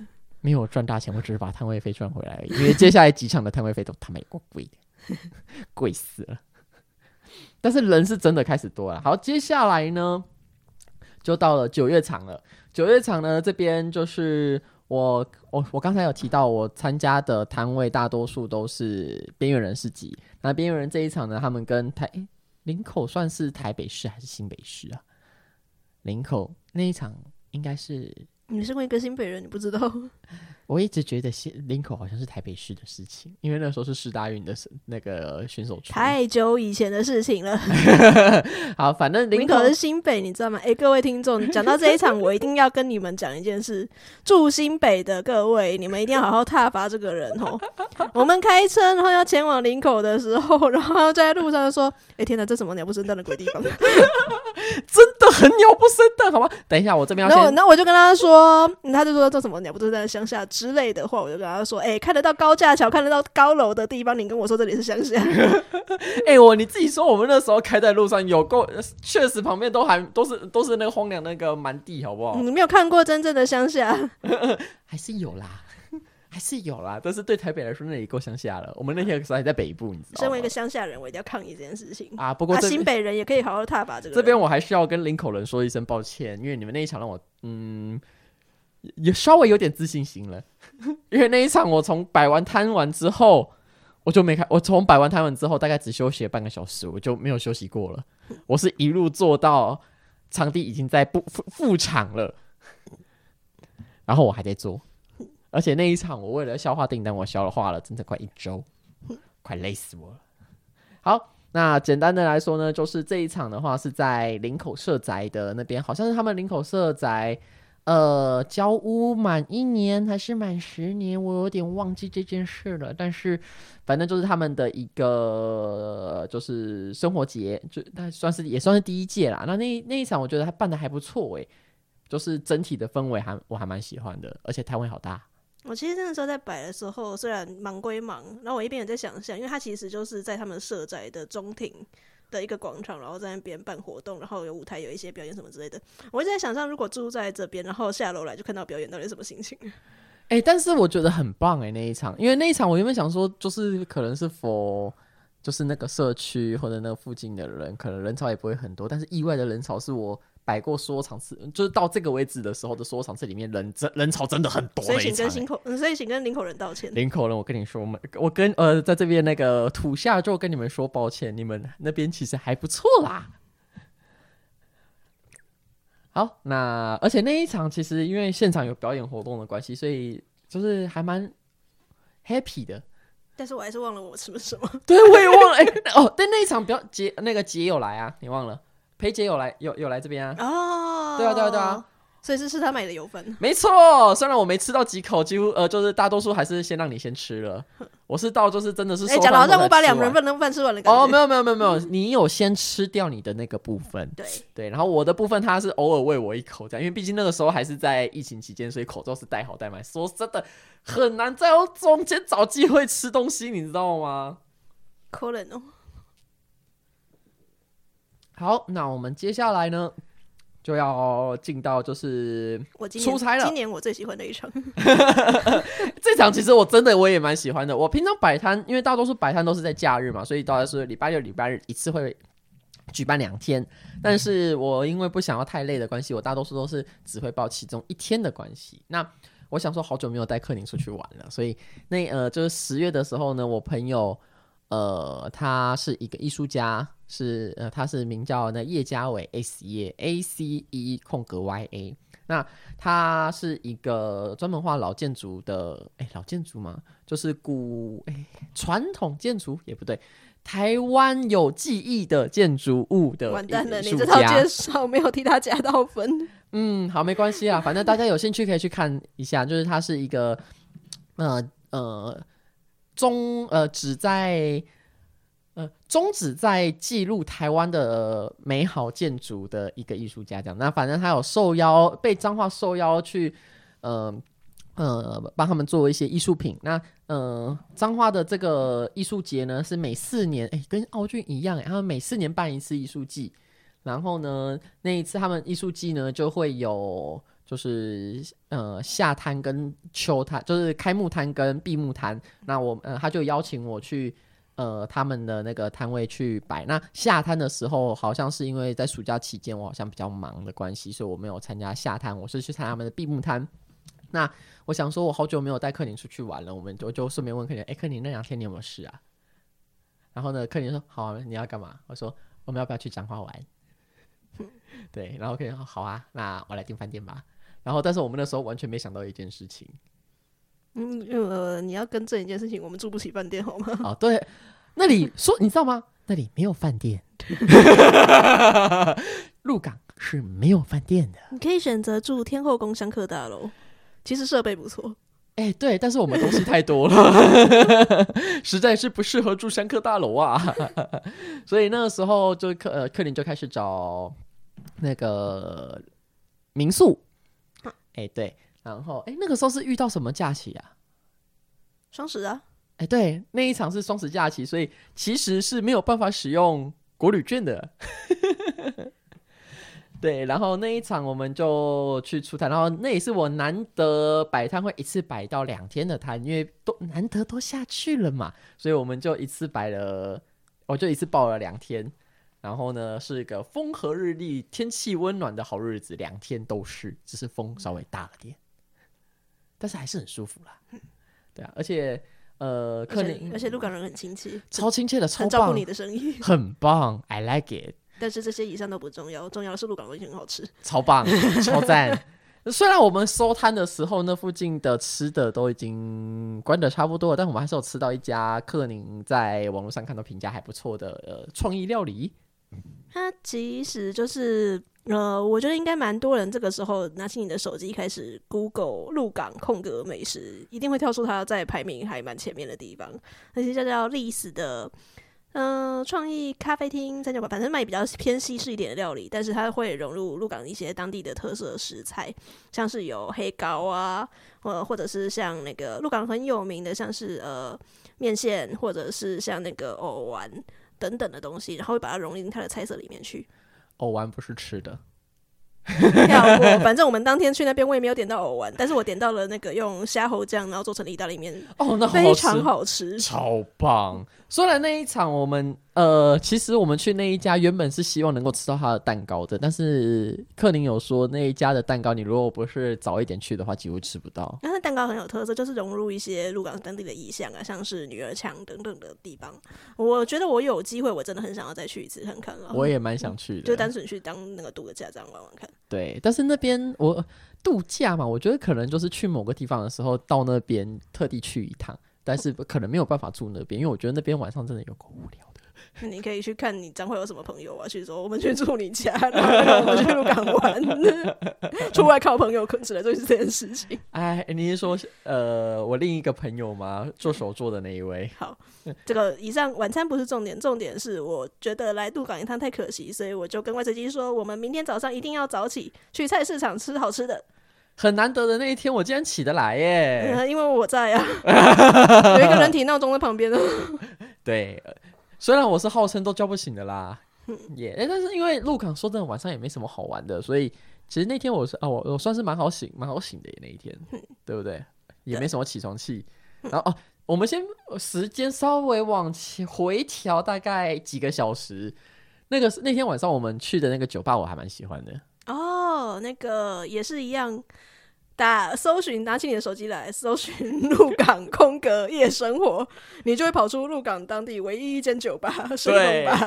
没有赚大钱，我只是把摊位费赚回来而已。因为接下来几场的摊位费都他妈有够贵的，贵死了。但是人是真的开始多了。好，接下来呢，就到了九月场了。九月场呢，这边就是。我我我刚才有提到，我参加的摊位大多数都是边缘人士集。那边缘人这一场呢，他们跟台诶林口算是台北市还是新北市啊？林口那一场应该是你是一个新北人，你不知道？我一直觉得新林口好像是台北市的事情，因为那时候是世大运的那个选手村，太久以前的事情了。好，反正林口，是新北，你知道吗？哎、欸，各位听众，讲到这一场，我一定要跟你们讲一件事：住新北的各位，你们一定要好好挞伐这个人哦。我们开车然后要前往林口的时候，然后在路上说：“哎、欸，天哪，这什么鸟不生蛋的鬼地方？” 真的很鸟不生蛋，好吗？等一下，我这边要先……那我就跟他说，他就说这什么鸟不生蛋的乡下。之类的话，我就跟他说：“哎、欸，看得到高架桥、看得到高楼的地方，你跟我说这里是乡下。”哎、欸，我你自己说，我们那时候开在路上有够，确实旁边都还都是都是那个荒凉那个蛮地，好不好？你没有看过真正的乡下，还是有啦，还是有啦。但是对台北来说，那里够乡下了。我们那天时候还在北部，你知道吗？身为一个乡下人，我一定要抗议这件事情啊。不过、啊、新北人也可以好好踏吧。这个这边我还需要跟林口人说一声抱歉，因为你们那一场让我嗯。也稍微有点自信心了，因为那一场我从摆完摊完之后，我就没开。我从摆完摊完之后，大概只休息了半个小时，我就没有休息过了。我是一路做到场地已经在不复复场了，然后我还在做。而且那一场我为了消化订单，我消化了整整快一周，快累死我了。好，那简单的来说呢，就是这一场的话是在林口社宅的那边，好像是他们林口社宅。呃，交屋满一年还是满十年，我有点忘记这件事了。但是，反正就是他们的一个就是生活节，就那算是也算是第一届啦。那那那一场，我觉得他办得还不错诶，就是整体的氛围还我还蛮喜欢的，而且摊位好大。我其实那时候在摆的时候，虽然忙归忙，然后我一边也在想象，因为他其实就是在他们社宅的中庭。的一个广场，然后在那边办活动，然后有舞台，有一些表演什么之类的。我就在想象，如果住在这边，然后下楼来就看到表演，到底什么心情？哎、但是我觉得很棒哎、那一场，因为那一场我原本想说，就是可能是否就是那个社区或者那个附近的人，可能人潮也不会很多，但是意外的人潮是我。摆过所有场次，就是到这个为止的时候的所有场次里面人，真人潮真的很多。所以请跟林口，所以请跟领口人道歉。领口人，我跟你说，我们我跟呃，在这边那个土下就跟你们说抱歉，你们那边其实还不错啦。好，那而且那一场其实因为现场有表演活动的关系，所以就是还蛮 happy 的。但是我还是忘了我吃了什么。对，我也忘了。哎、欸，哦，但那一场表姐那个姐有来啊，你忘了？裴姐有来，有有来这边啊？哦，对啊，对啊，对啊，所以是是他买的油分。没错，虽然我没吃到几口，几乎呃，就是大多数还是先让你先吃了。我是到就是真的是，讲的好像我把两人份的饭吃完了。哦，没有没有没有没有，你有先吃掉你的那个部分。对对，然后我的部分他是偶尔喂我一口这样，因为毕竟那个时候还是在疫情期间，所以口罩是戴好戴满。说真的，很难在我中间找机会吃东西，你知道吗？可能哦。好，那我们接下来呢，就要进到就是我出差了。今年我最喜欢的一场，这场其实我真的我也蛮喜欢的。我平常摆摊，因为大多数摆摊都是在假日嘛，所以大概是礼拜六、礼拜日一次会举办两天。但是我因为不想要太累的关系，我大多数都是只会报其中一天的关系。那我想说，好久没有带克宁出去玩了，所以那呃，就是十月的时候呢，我朋友。呃，他是一个艺术家，是呃，他是名叫那叶家伟 S 叶 A C E 空格 Y A。那他是一个专门画老建筑的，哎，老建筑吗？就是古哎传统建筑也不对，台湾有记忆的建筑物的。完蛋了，你这套介绍没有替他加到分。嗯，好，没关系啊，反正大家有兴趣可以去看一下，就是他是一个呃呃。中呃，只在呃，宗旨在记录台湾的美好建筑的一个艺术家，这样。那反正他有受邀，被彰化受邀去，呃呃，帮他们做一些艺术品。那呃，彰化的这个艺术节呢，是每四年，哎，跟奥俊一样，他们每四年办一次艺术季。然后呢，那一次他们艺术季呢，就会有。就是呃夏摊跟秋摊，就是开幕摊跟闭幕摊。那我呃他就邀请我去呃他们的那个摊位去摆。那下摊的时候，好像是因为在暑假期间我好像比较忙的关系，所以我没有参加下摊。我是去参加他们的闭幕摊。那我想说，我好久没有带克林出去玩了，我们就就顺便问克林，哎、欸，克林那两天你有没有事啊？然后呢，克林说好啊，你要干嘛？我说我们要不要去彰化玩？对，然后克林说好啊，那我来订饭店吧。然后，但是我们那时候完全没想到一件事情。嗯，呃，你要更正一件事情，我们住不起饭店，好吗？啊，对，那里说你知道吗？那里没有饭店，鹿港是没有饭店的。你可以选择住天后宫香客大楼，其实设备不错。哎，对，但是我们东西太多了，实在是不适合住香客大楼啊。所以那个时候就克呃克林就开始找那个民宿。哎，对，然后哎，那个时候是遇到什么假期啊？双十啊。哎，对，那一场是双十假期，所以其实是没有办法使用国旅券的。对，然后那一场我们就去出摊，然后那也是我难得摆摊会一次摆到两天的摊，因为都难得都下去了嘛，所以我们就一次摆了，我就一次报了两天，然后呢是一个风和日丽、天气温暖的好日子，两天都是，只是风稍微大了点，但是还是很舒服啦。对啊，而且呃，克林而且鹿港人很亲切，超亲切的，超，照顾你的生意，很棒，I like it。但是这些以上都不重要，重要的是鹿港东西很好吃，超棒，超赞。虽然我们收摊的时候，那附近的吃的都已经关的差不多了，但我们还是有吃到一家克宁在网络上看到评价还不错的呃创意料理。它其实就是呃，我觉得应该蛮多人这个时候拿起你的手机开始 Google 鹿港空格美食，一定会跳出它在排名还蛮前面的地方，那些叫叫历史的。嗯，创意咖啡厅、三角馆，反正卖比较偏西式一点的料理，但是它会融入鹿港一些当地的特色食材，像是有黑糕啊，呃，或者是像那个鹿港很有名的，像是呃面线，或者是像那个藕丸等等的东西，然后会把它融进它的菜色里面去。藕丸不是吃的。跳过，反正我们当天去那边，我也没有点到藕丸，但是我点到了那个用虾猴酱然后做成的意大利面，哦，那非常好吃，超棒。虽然那一场我们呃，其实我们去那一家原本是希望能够吃到他的蛋糕的，但是克林有说那一家的蛋糕，你如果不是早一点去的话，几乎吃不到。但是蛋糕很有特色，就是融入一些鹿港当地的意象啊，像是女儿墙等等的地方。我觉得我有机会，我真的很想要再去一次看看了。我也蛮想去的，就单纯去当那个度个假这样玩玩看。对，但是那边我度假嘛，我觉得可能就是去某个地方的时候到那边特地去一趟。但是可能没有办法住那边，因为我觉得那边晚上真的有够无聊的。你可以去看你将会有什么朋友啊，去说我们去住你家，然后我们去鹿港玩，出外靠朋友，可只能做这件事情。哎，你是说呃，我另一个朋友吗？做手做的那一位？好，这个以上晚餐不是重点，重点是我觉得来鹿港一趟太可惜，所以我就跟外籍机说，我们明天早上一定要早起去菜市场吃好吃的。很难得的那一天，我竟然起得来耶！嗯、因为我在啊，有一个人体闹钟在旁边呢。对，虽然我是号称都叫不醒的啦，也、但是因为鹿港说真的晚上也没什么好玩的，所以其实那天我是啊，我我算是蛮好醒，蛮好醒的那一天，嗯、对不对？也没什么起床气。然后哦，我们先时间稍微往前回调，大概几个小时。那个那天晚上我们去的那个酒吧，我还蛮喜欢的。哦，那个也是一样，打搜寻，拿起你的手机来搜寻鹿港空格夜生活，你就会跑出鹿港当地唯一一间酒吧，水龙吧。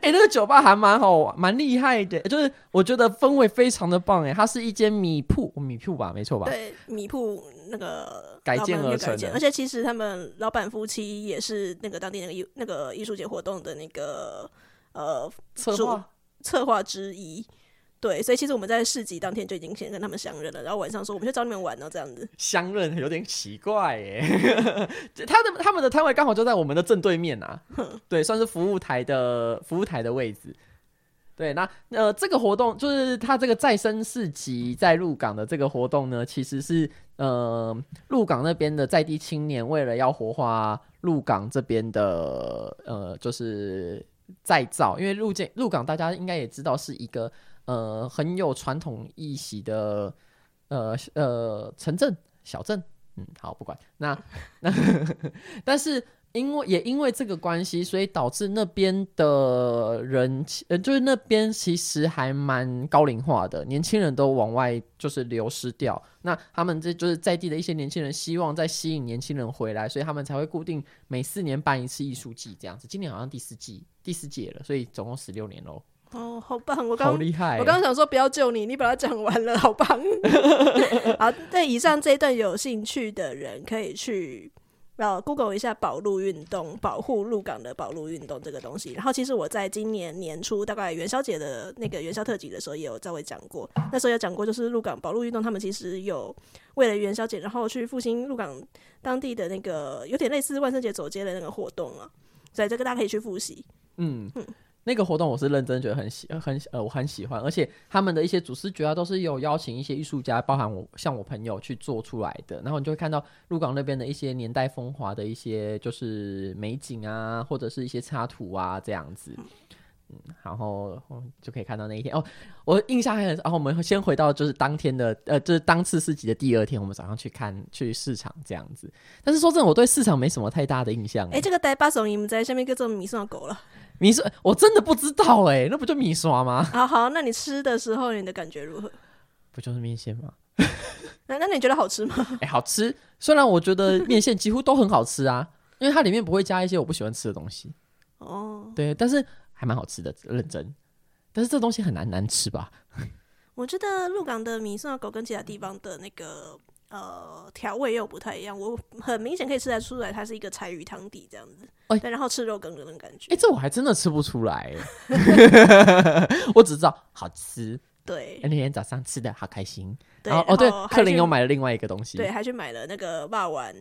哎，那个酒吧还蛮好玩，蛮厉害的，就是我觉得氛围非常的棒。哎，它是一间米铺，米铺吧，没错吧？对，米铺那个改建而成的，而且其实他们老板夫妻也是那个当地那个艺那个艺术节活动的那个呃策划。策划之一，对，所以其实我们在市集当天就已经先跟他们相认了，然后晚上说我们去找你们玩哦，这样子。相认有点奇怪耶，他的他们的摊位刚好就在我们的正对面啊，对，算是服务台的服务台的位置。对，那呃，这个活动就是他这个再生市集在鹿港的这个活动呢，其实是呃鹿港那边的在地青年为了要活化鹿港这边的呃，就是。再造，因为鹿建鹿港大家应该也知道是一个呃很有传统意识的呃呃城镇小镇，嗯，好不管那那，但是因为也因为这个关系，所以导致那边的人呃就是那边其实还蛮高龄化的，年轻人都往外就是流失掉。那他们这就是在地的一些年轻人，希望再吸引年轻人回来，所以他们才会固定每四年办一次艺术季这样子。今年好像第四季。第四届了，所以总共十六年喽。哦，好棒！我刚好厉害，我刚刚想说不要救你，你把它讲完了，好棒。好，对以上这一段有兴趣的人可以去。要 Google 一下保路运动，保护鹿港的保路运动这个东西。然后，其实我在今年年初，大概元宵节的那个元宵特辑的时候，也有稍微讲过。那时候有讲过，就是鹿港保路运动，他们其实有为了元宵节，然后去复兴鹿港当地的那个有点类似万圣节走街的那个活动啊。所以这个大家可以去复习。嗯嗯。那个活动我是认真觉得很喜很呃我很喜欢，而且他们的一些主视觉啊都是有邀请一些艺术家，包含我像我朋友去做出来的，然后你就会看到鹿港那边的一些年代风华的一些就是美景啊，或者是一些插图啊这样子，嗯，然后就可以看到那一天。哦，我印象还很，然后我们先回到就是当天的呃就是当次市集的第二天，我们早上去看去市场这样子，但是说真的，我对市场没什么太大的印象。哎、欸，这个呆巴怂，你们在下面各种迷上狗了。米刷，我真的不知道哎、欸，那不就米刷吗？好好，那你吃的时候你的感觉如何？不就是面线吗？那那你觉得好吃吗？哎、欸，好吃。虽然我觉得面线几乎都很好吃啊，因为它里面不会加一些我不喜欢吃的东西。哦，对，但是还蛮好吃的，认真。但是这东西很难难吃吧？我觉得鹿港的米刷狗跟其他地方的那个。呃，调味又不太一样，我很明显可以吃得出来，它是一个柴鱼汤底这样子，对、欸，然后吃肉羹的那种感觉。哎、欸，这我还真的吃不出来，我只知道好吃。对，那天早上吃的好开心。对，然后哦对，克林又买了另外一个东西，对，还去买了那个霸丸。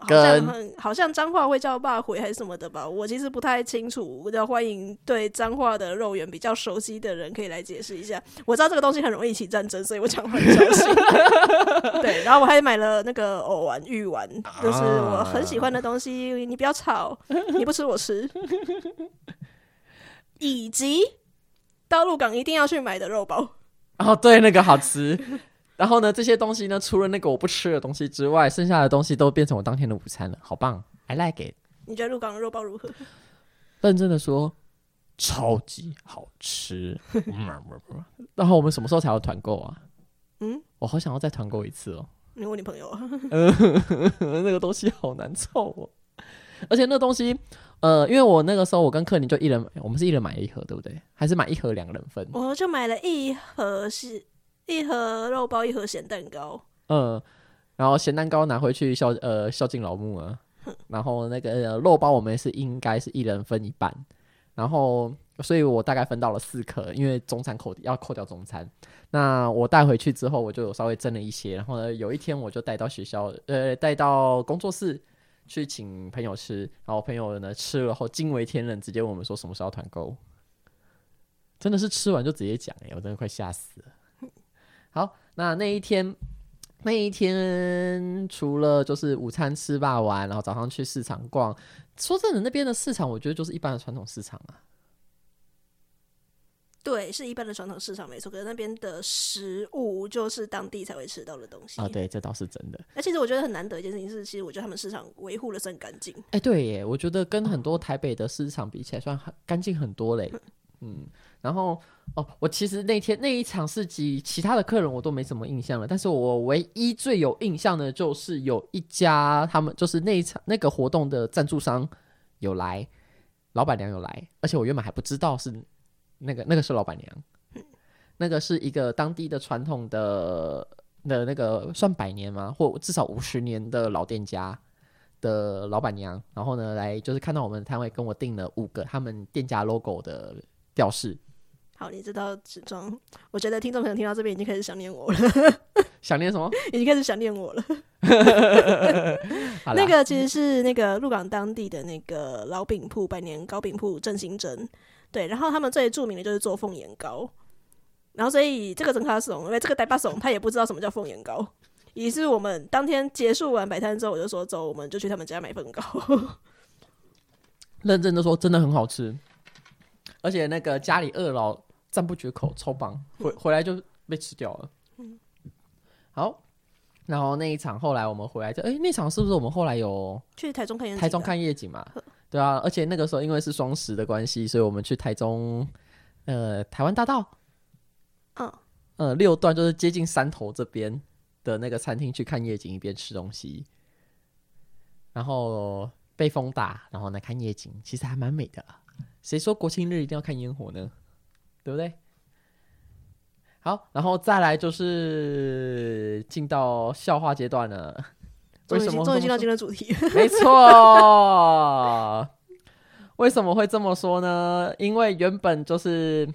好像很好像脏话会叫霸回还是什么的吧，我其实不太清楚。我要欢迎对脏话的肉圆比较熟悉的人可以来解释一下。我知道这个东西很容易起战争，所以我讲话很小心。对，然后我还买了那个藕丸、玉丸，就是我很喜欢的东西。你不要吵，你不吃我吃。以及到鹿港一定要去买的肉包。哦，对，那个好吃。然后呢，这些东西呢，除了那个我不吃的东西之外，剩下的东西都变成我当天的午餐了，好棒！I like it。你觉得鹿港的肉包如何？认真的说，超级好吃。然后我们什么时候才要团购啊？嗯，我好想要再团购一次哦。你问你朋友啊？那个东西好难凑哦，而且那东西，呃，因为我那个时候我跟克林就一人，我们是一人买一盒，对不对？还是买一盒两个人分？我就买了一盒是。一盒肉包，一盒咸蛋糕。嗯，然后咸蛋糕拿回去孝呃孝敬老母啊。然后那个肉包我们是应该是一人分一半。然后，所以我大概分到了四颗，因为中餐扣要扣掉中餐。那我带回去之后，我就有稍微蒸了一些。然后呢，有一天我就带到学校，呃，带到工作室去请朋友吃。然后朋友呢吃了后惊为天人，直接问我们说什么时候团购。真的是吃完就直接讲哎、欸，我真的快吓死了。好，那那一天，那一天除了就是午餐吃霸完，然后早上去市场逛。说真的，那边的市场我觉得就是一般的传统市场啊。对，是一般的传统市场没错。可是那边的食物就是当地才会吃到的东西啊。对，这倒是真的。那其实我觉得很难得一件事情是，其实我觉得他们市场维护的算干净。哎，对耶，我觉得跟很多台北的市场比起来，算很干净很多嘞。嗯。然后哦，我其实那天那一场市集，其他的客人我都没什么印象了。但是我唯一最有印象的，就是有一家他们就是那一场那个活动的赞助商有来，老板娘有来，而且我原本还不知道是那个那个是老板娘，那个是一个当地的传统的的那个算百年吗？或至少五十年的老店家的老板娘。然后呢，来就是看到我们摊位，跟我订了五个他们店家 logo 的吊饰。好，你知道纸装？我觉得听众朋友听到这边已经开始想念我了。想念什么？已经开始想念我了。那个其实是那个鹿港当地的那个老饼铺，百年糕饼铺郑兴珍。对，然后他们最著名的就是做凤眼糕。然后所以这个曾卡怂，因为这个呆巴怂，他也不知道什么叫凤眼糕。于是我们当天结束完摆摊之后，我就说走，我们就去他们家买凤糕。认真的说，真的很好吃，而且那个家里二老。赞不绝口，超棒！回回来就被吃掉了。嗯，好，然后那一场后来我们回来就，哎、欸，那场是不是我们后来有去台中看夜景？台中看夜景嘛？对啊，而且那个时候因为是双十的关系，所以我们去台中，呃，台湾大道，嗯，呃，六段就是接近山头这边的那个餐厅去看夜景，一边吃东西，然后被风打，然后来看夜景，其实还蛮美的。谁说国庆日一定要看烟火呢？对不对？好，然后再来就是进到笑话阶段了。为什么终于进到今天的主题？没错。为什么会这么说呢？因为原本就是，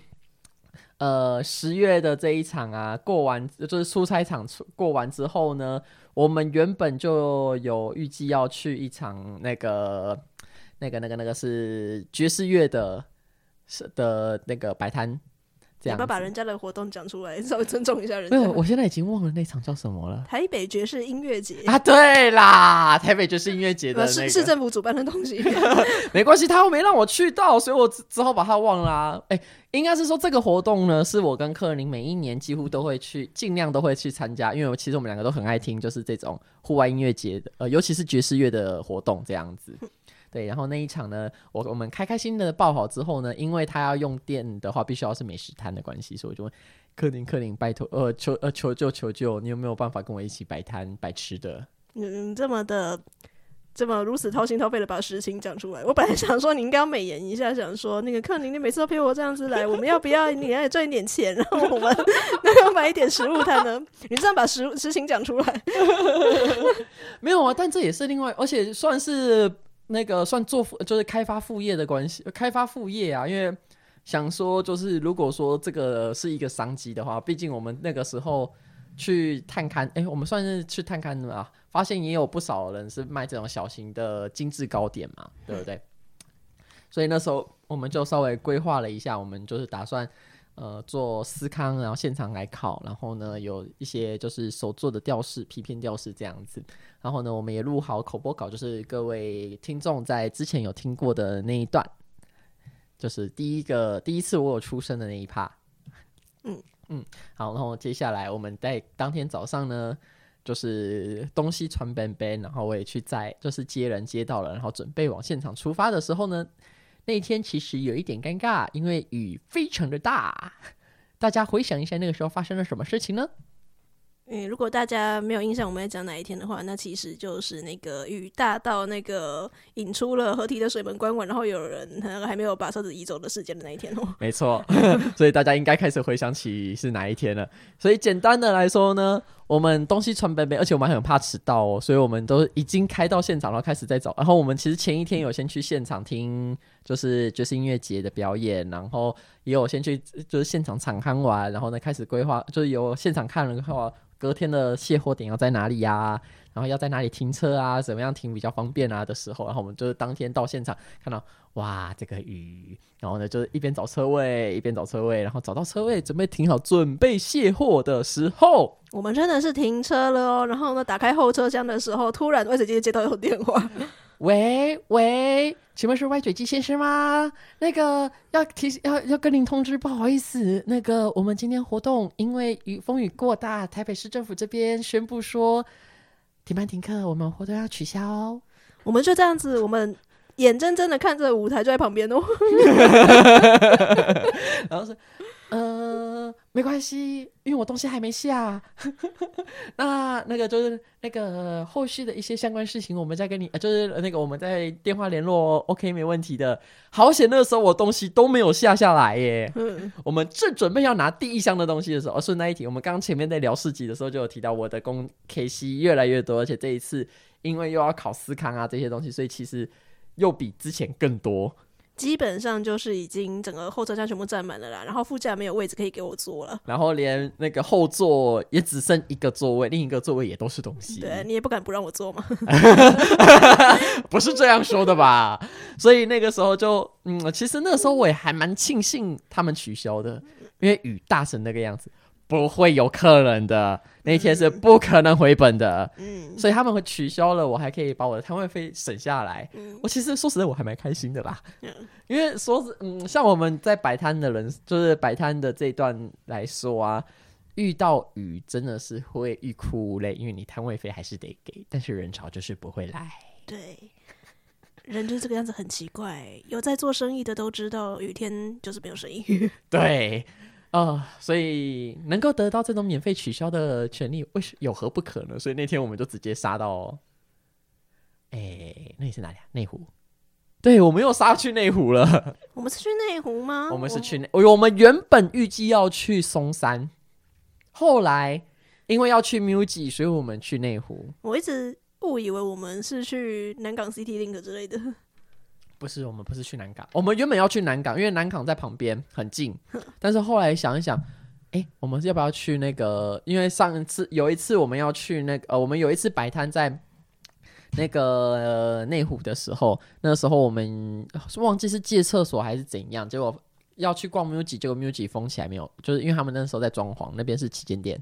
呃，十月的这一场啊，过完就是出差场过完之后呢，我们原本就有预计要去一场那个、那个、那个、那个是爵士乐的，是的那个摆摊。你不要把人家的活动讲出来，稍微尊重一下人家。没有，我现在已经忘了那场叫什么了。台北爵士音乐节啊，对啦，台北爵士音乐节的、那个、是市政府主办的东西。没关系，他又没让我去到，所以我只只好把它忘了、啊。哎、欸，应该是说这个活动呢，是我跟克林每一年几乎都会去，尽量都会去参加，因为其实我们两个都很爱听，就是这种户外音乐节的，呃，尤其是爵士乐的活动这样子。对，然后那一场呢，我我们开开心的报好之后呢，因为他要用电的话，必须要是美食摊的关系，所以我就问克林克林，拜托，呃，求呃求救求救，你有没有办法跟我一起摆摊摆吃的？嗯，这么的，这么如此掏心掏肺的把实情讲出来。我本来想说你应该要美颜一下，想说那个克林，你每次都陪我这样子来，我们要不要你来赚一点钱，然后我们能够买一点食物摊呢？你这样把实实情讲出来，没有啊？但这也是另外，而且算是。那个算做就是开发副业的关系，开发副业啊，因为想说就是如果说这个是一个商机的话，毕竟我们那个时候去探勘，哎、我们算是去探勘的嘛，发现也有不少人是卖这种小型的精致糕点嘛，对不对？所以那时候我们就稍微规划了一下，我们就是打算。呃，做司康，然后现场来烤，然后呢，有一些就是手做的吊饰、皮片吊饰这样子。然后呢，我们也录好口播稿，就是各位听众在之前有听过的那一段，就是第一个第一次我有出生的那一趴。嗯嗯，好，然后接下来我们在当天早上呢，就是东西传奔奔，然后我也去载，就是接人接到了，然后准备往现场出发的时候呢。那天其实有一点尴尬，因为雨非常的大。大家回想一下，那个时候发生了什么事情呢？嗯，如果大家没有印象，我们在讲哪一天的话，那其实就是那个雨大到那个引出了河堤的水门关完，然后有人 还没有把车子移走的事件的那一天哦。没错，所以大家应该开始回想起是哪一天了。所以简单的来说呢，我们东西传北北，而且我们很怕迟到哦，所以我们都已经开到现场，然后开始在找。然后我们其实前一天有先去现场听，就是爵士音乐节的表演，然后也有先去就是现场场看完，然后呢开始规划，就是有现场看了的话。隔天的卸货点要在哪里呀、然后要在哪里停车啊？怎么样停比较方便啊？的时候，然后我们就是当天到现场看到，哇，这个雨，然后呢就是一边找车位，一边找车位，然后找到车位准备停好，准备卸货的时候，我们真的是停车了哦。然后呢，打开后车厢的时候，突然外水机接到有电话。喂喂，请问是歪嘴机先生吗？那个要提要要跟您通知，不好意思，那个我们今天活动因为雨风雨过大，台北市政府这边宣布说停班停课，我们活动要取消。我们就这样子，我们眼睁睁的看着舞台就在旁边哦，然后是。呃，没关系，因为我东西还没下。那那个就是那个后续的一些相关事情，我们再跟你，呃、就是那个我们在电话联络，OK，没问题的。好险，那个时候我东西都没有下下来耶。嗯，我们正准备要拿第一箱的东西的时候，哦，顺带一提，我们刚前面在聊市集的时候就有提到，我的工 KC 越来越多，而且这一次因为又要考思康啊这些东西，所以其实又比之前更多。基本上就是已经整个后车厢全部占满了啦，然后副驾没有位置可以给我坐了，然后连那个后座也只剩一个座位，另一个座位也都是东西。对，你也不敢不让我坐吗？不是这样说的吧？所以那个时候就，嗯，其实那个时候我也还蛮庆幸他们取消的，因为雨大成那个样子。不会有客人的那一天是不可能回本的，嗯，所以他们会取消了，我还可以把我的摊位费省下来。嗯，我其实说实在，我还蛮开心的啦，嗯，因为说是嗯，像我们在摆摊的人，就是摆摊的这一段来说啊，遇到雨真的是会欲哭无泪，因为你摊位费还是得给，但是人潮就是不会来。对，人就是这个样子，很奇怪。有在做生意的都知道，雨天就是没有生意。对。啊、呃，所以能够得到这种免费取消的权利，为什有何不可呢？所以那天我们就直接杀到，哎，那里是哪里啊？内湖，对，我们又杀去内湖了。我们是去内湖吗？我们是去内，我们原本预计要去松山，后来因为要去 MUJI，所以我们去内湖。我一直误以为我们是去南港 City Link 之类的。不是，我们不是去南港，我们原本要去南港，因为南港在旁边很近。但是后来想一想，哎、欸，我们要不要去那个？因为上一次有一次我们要去那个，呃，我们有一次摆摊在。那个内、呃、湖的时候，那个时候我们忘记是借厕所还是怎样，结果要去逛 MUJI，结果 MUJI 封起来没有，就是因为他们那时候在装潢，那边是旗舰店，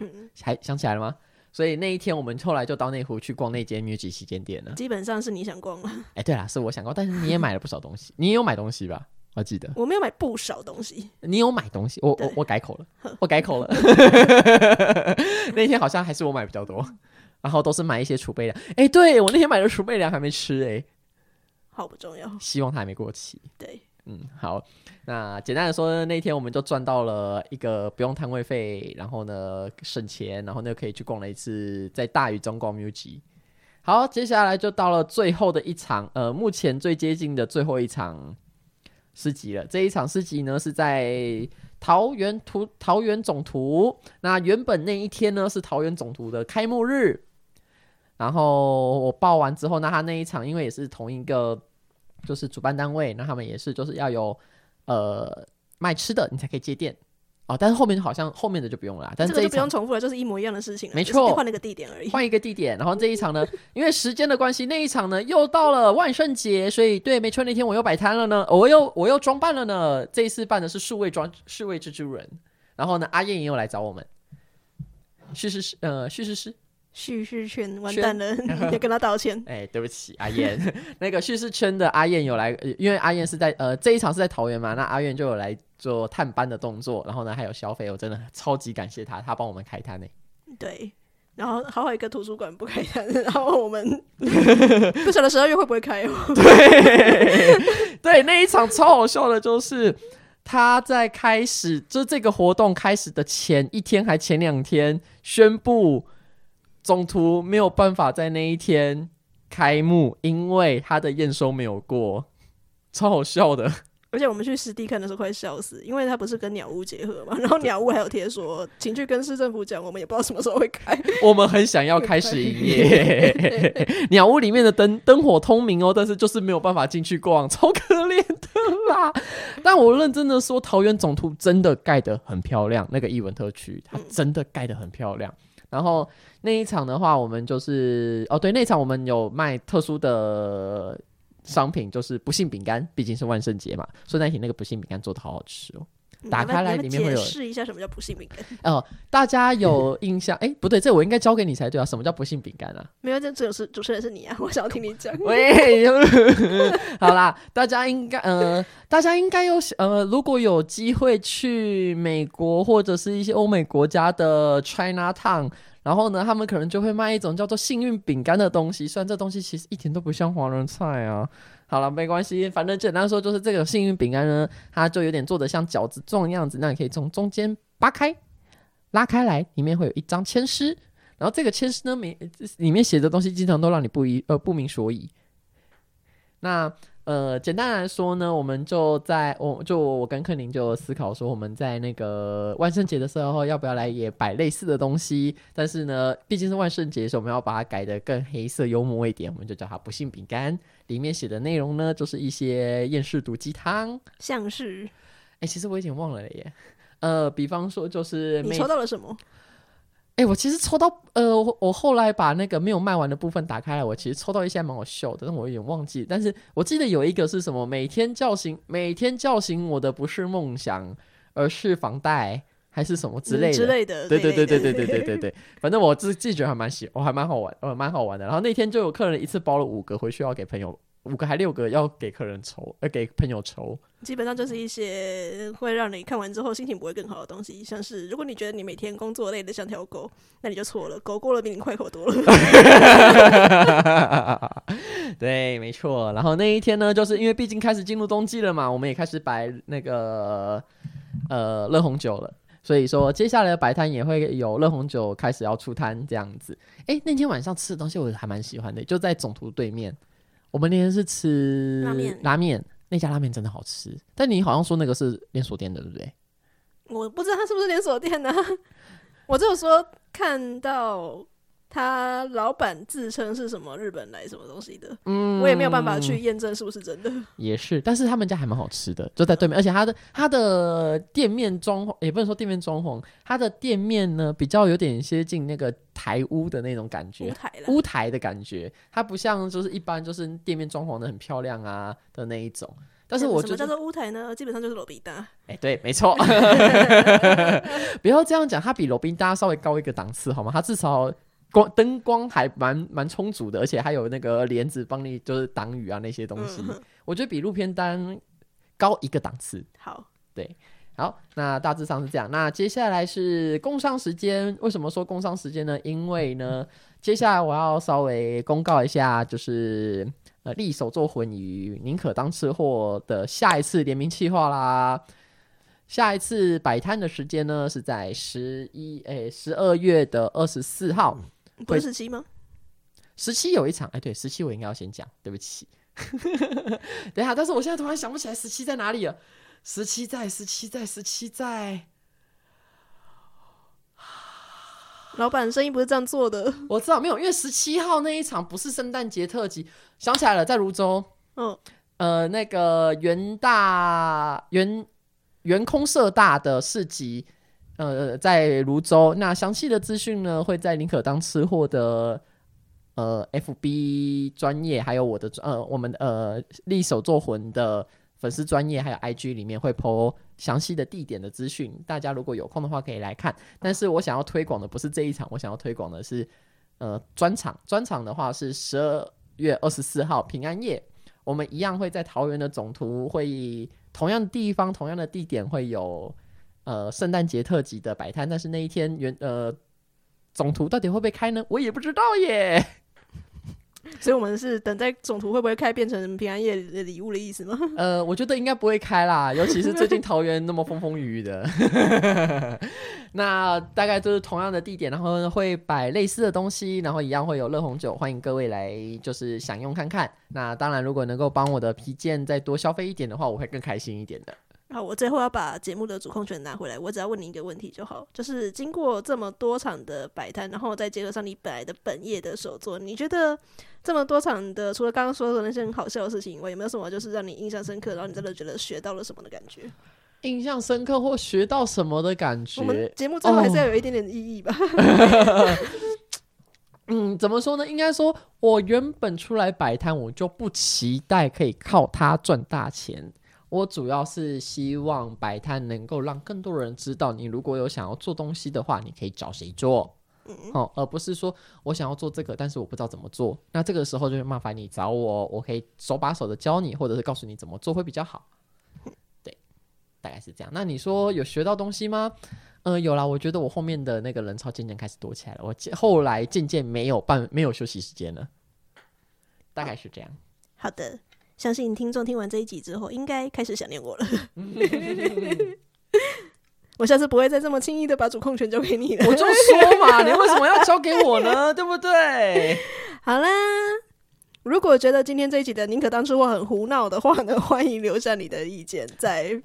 嗯，还想起来了吗？所以那一天我们后来就到内湖去逛那间 MUJI 旗舰店了。基本上是你想逛了，哎、欸，对啦，是我想逛，但是你也买了不少东西，你也有买东西吧？我记得。我没有买不少东西，你有买东西，我我我改口了，我改口了，那天好像还是我买比较多。然后都是买一些储备粮，哎，对，我那天买的储备粮还没吃，哎，好不重要，希望它还没过期。对，嗯，好，那简单的说，那天我们就赚到了一个不用摊位费，然后呢省钱，然后呢可以去逛了一次在大雨中逛 MUJI。好，接下来就到了最后的一场，呃，目前最接近的最后一场市集了。这一场市集呢是在。桃园图桃园总图，那原本那一天呢是桃园总图的开幕日，然后我报完之后，那他那一场因为也是同一个，就是主办单位，那他们也是就是要有呃卖吃的，你才可以接店。哦，但是后面好像后面的就不用了，但是这个就不用重复了，就是一模一样的事情了，没错，换了个地点而已，换一个地点。然后这一场呢，因为时间的关系，那一场呢又到了万圣节，所以对，没错，那天我又摆摊了呢，我又我又装扮了呢。这一次办的是数位装数位蜘蛛人，然后呢，阿燕也有来找我们，是是是呃叙事师。叙事圈完蛋了，要跟他道歉。哎、欸，对不起，阿燕。那个叙事圈的阿燕有来，因为阿燕是在呃这一场是在桃园嘛，那阿燕就有来做探班的动作，然后呢还有消费，我真的超级感谢他，他帮我们开摊呢。对，然后还好一个图书馆不开摊，然后我们不晓得十二月会不会开哦。对，对，那一场超好笑的，就是他在开始，就这个活动开始的前一天还前两天宣布。总图没有办法在那一天开幕，因为他的验收没有过，超好笑的。而且我们去实地看的时候快笑死，因为它不是跟鸟屋结合嘛，然后鸟屋还有贴说，请去跟市政府讲，我们也不知道什么时候会开。我们很想要开始营业，鸟屋里面的灯灯火通明哦，但是就是没有办法进去逛，超可怜的啦。但我认真的说，桃园总图真的盖得很漂亮，那个艺文特区它真的盖得很漂亮，然后。那一场的话，我们就是哦，对，那一场我们有卖特殊的商品，就是不幸饼干，毕竟是万圣节嘛。所以那天那个不幸饼干做的好好吃哦，打开来里面会有试一下什么叫不幸饼干 哦、呃。大家有印象？哎，不对，这我应该交给你才对啊。什么叫不幸饼干啊？没有，这主持主持人是你啊，我想要听你讲。喂，好啦，大家应该呃，大家应该有呃，如果有机会去美国或者是一些欧美国家的 China Town。然后呢，他们可能就会卖一种叫做幸运饼干的东西，虽然这东西其实一点都不像华人菜啊。好了，没关系，反正简单说就是这个幸运饼干呢，它就有点做的像饺子状样子，那你可以从中间扒开，拉开来，里面会有一张签诗，然后这个签诗呢，没里面写的东西经常都让你不一呃不明所以。那。呃，简单来说呢，我们就在我就我跟克宁就思考说，我们在那个万圣节的时候要不要来也摆类似的东西？但是呢，毕竟是万圣节，所以我们要把它改的更黑色幽默一点，我们就叫它不幸饼干。里面写的内容呢，就是一些厌世毒鸡汤，像是，哎、欸，其实我已经忘了了耶。呃，比方说就是你抽到了什么？哎、欸，我其实抽到呃，我我后来把那个没有卖完的部分打开来，我其实抽到一些还蛮好笑的，但我有点忘记。但是我记得有一个是什么，每天叫醒每天叫醒我的不是梦想，而是房贷，还是什么之类的、嗯、之类的。对对对对对对对对对，反正我自自己觉得还蛮喜，我还蛮好玩，呃，蛮好玩的。然后那天就有客人一次包了五个回去要给朋友。五个还六个要给客人抽，呃，给朋友抽，基本上就是一些会让你看完之后心情不会更好的东西，像是如果你觉得你每天工作累得像条狗，那你就错了，狗过了比你快活多了。对，没错。然后那一天呢，就是因为毕竟开始进入冬季了嘛，我们也开始摆那个呃热红酒了，所以说接下来的摆摊也会有热红酒开始要出摊这样子。哎，那天晚上吃的东西我还蛮喜欢的，就在总图对面。我们那天是吃拉面，拉面那家拉面真的好吃。但你好像说那个是连锁店的，对不对？我不知道它是不是连锁店呢？我只有说看到。他老板自称是什么日本来什么东西的，嗯，我也没有办法去验证是不是真的。也是，但是他们家还蛮好吃的，就在对面，而且他的他的店面装潢也不能说店面装潢，他的店面呢比较有点接近那个台屋的那种感觉，屋台屋台的感觉，它不像就是一般就是店面装潢的很漂亮啊的那一种。但是我觉得叫做屋台呢？基本上就是罗宾达。哎、欸，对，没错。不要这样讲，它比罗宾达稍微高一个档次好吗？它至少。光灯光还蛮蛮充足的，而且还有那个帘子帮你就是挡雨啊那些东西，嗯、我觉得比路边单高一个档次。好，对，好，那大致上是这样。那接下来是工商时间，为什么说工商时间呢？因为呢，接下来我要稍微公告一下，就是呃，利手做魂鱼宁可当吃货的下一次联名企划啦。下一次摆摊的时间呢，是在十一诶十二月的二十四号。不是十七吗？十七有一场，哎，对，十七我应该要先讲，对不起。等一下，但是我现在突然想不起来十七在哪里了。十七在，十七在，十七在。老板生意不是这样做的。我知道没有，因为十七号那一场不是圣诞节特辑，想起来了，在泸州。嗯，呃，那个元大元元空社大的市集。呃，在泸州，那详细的资讯呢，会在宁可当吃货的呃 FB 专业，还有我的呃我们呃利手作魂的粉丝专业，还有 IG 里面会 po 详细的地点的资讯。大家如果有空的话，可以来看。但是我想要推广的不是这一场，我想要推广的是呃专场。专场的话是十二月二十四号平安夜，我们一样会在桃园的总图会，同样的地方，同样的地点会有。呃，圣诞节特辑的摆摊，但是那一天原呃总图到底会不会开呢？我也不知道耶。所以，我们是等在总图会不会开，变成平安夜的礼物的意思吗？呃，我觉得应该不会开啦，尤其是最近桃园那么风风雨雨的。那大概就是同样的地点，然后会摆类似的东西，然后一样会有热红酒，欢迎各位来就是享用看看。那当然，如果能够帮我的皮件再多消费一点的话，我会更开心一点的。好，我最后要把节目的主控权拿回来。我只要问你一个问题就好，就是经过这么多场的摆摊，然后再结合上你本来的本业的手作，你觉得这么多场的，除了刚刚说的那些很好笑的事情以外，有没有什么就是让你印象深刻，然后你真的觉得学到了什么的感觉？印象深刻或学到什么的感觉？我们节目最后还是要有一点点意义吧。Oh. 嗯，怎么说呢？应该说，我原本出来摆摊，我就不期待可以靠它赚大钱。我主要是希望摆摊能够让更多人知道，你如果有想要做东西的话，你可以找谁做，嗯，哦，而不是说我想要做这个，但是我不知道怎么做。那这个时候就是麻烦你找我，我可以手把手的教你，或者是告诉你怎么做会比较好。对，大概是这样。那你说有学到东西吗？嗯、呃，有啦。我觉得我后面的那个人潮渐渐开始多起来了，我后来渐渐没有办没有休息时间了，大概是这样。好的。相信听众听完这一集之后，应该开始想念我了。我下次不会再这么轻易的把主控权交给你了。我就说嘛，你为什么要交给我呢？对不对？好啦，如果觉得今天这一集的宁可当初我很胡闹的话呢，欢迎留下你的意见，在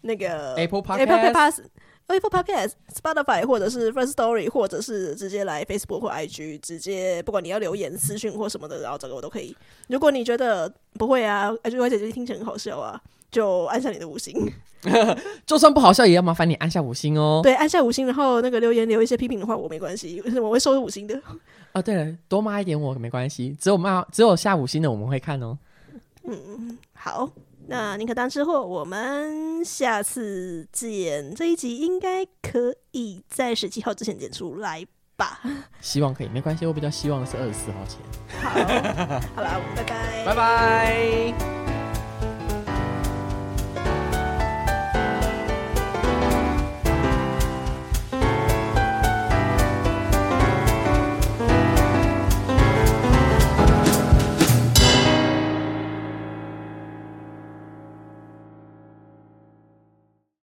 那个 Apple Podcast。Apple Podcast、Spotify 或者是 First Story，或者是直接来 Facebook 或 IG，直接不管你要留言、私讯或什么的，然后这个我都可以。如果你觉得不会啊，而且姐姐听起来很好笑啊，就按下你的五星。就算不好笑，也要麻烦你按下五星哦。对，按下五星，然后那个留言留一些批评的话，我没关系，我会收五星的。啊，对了，多骂一点我没关系，只有骂只有下五星的我们会看哦。嗯，好。那宁可当吃货，我们下次见。这一集应该可以在十七号之前剪出来吧？希望可以，没关系。我比较希望的是二十四号前。好，好了，我们拜拜，拜拜。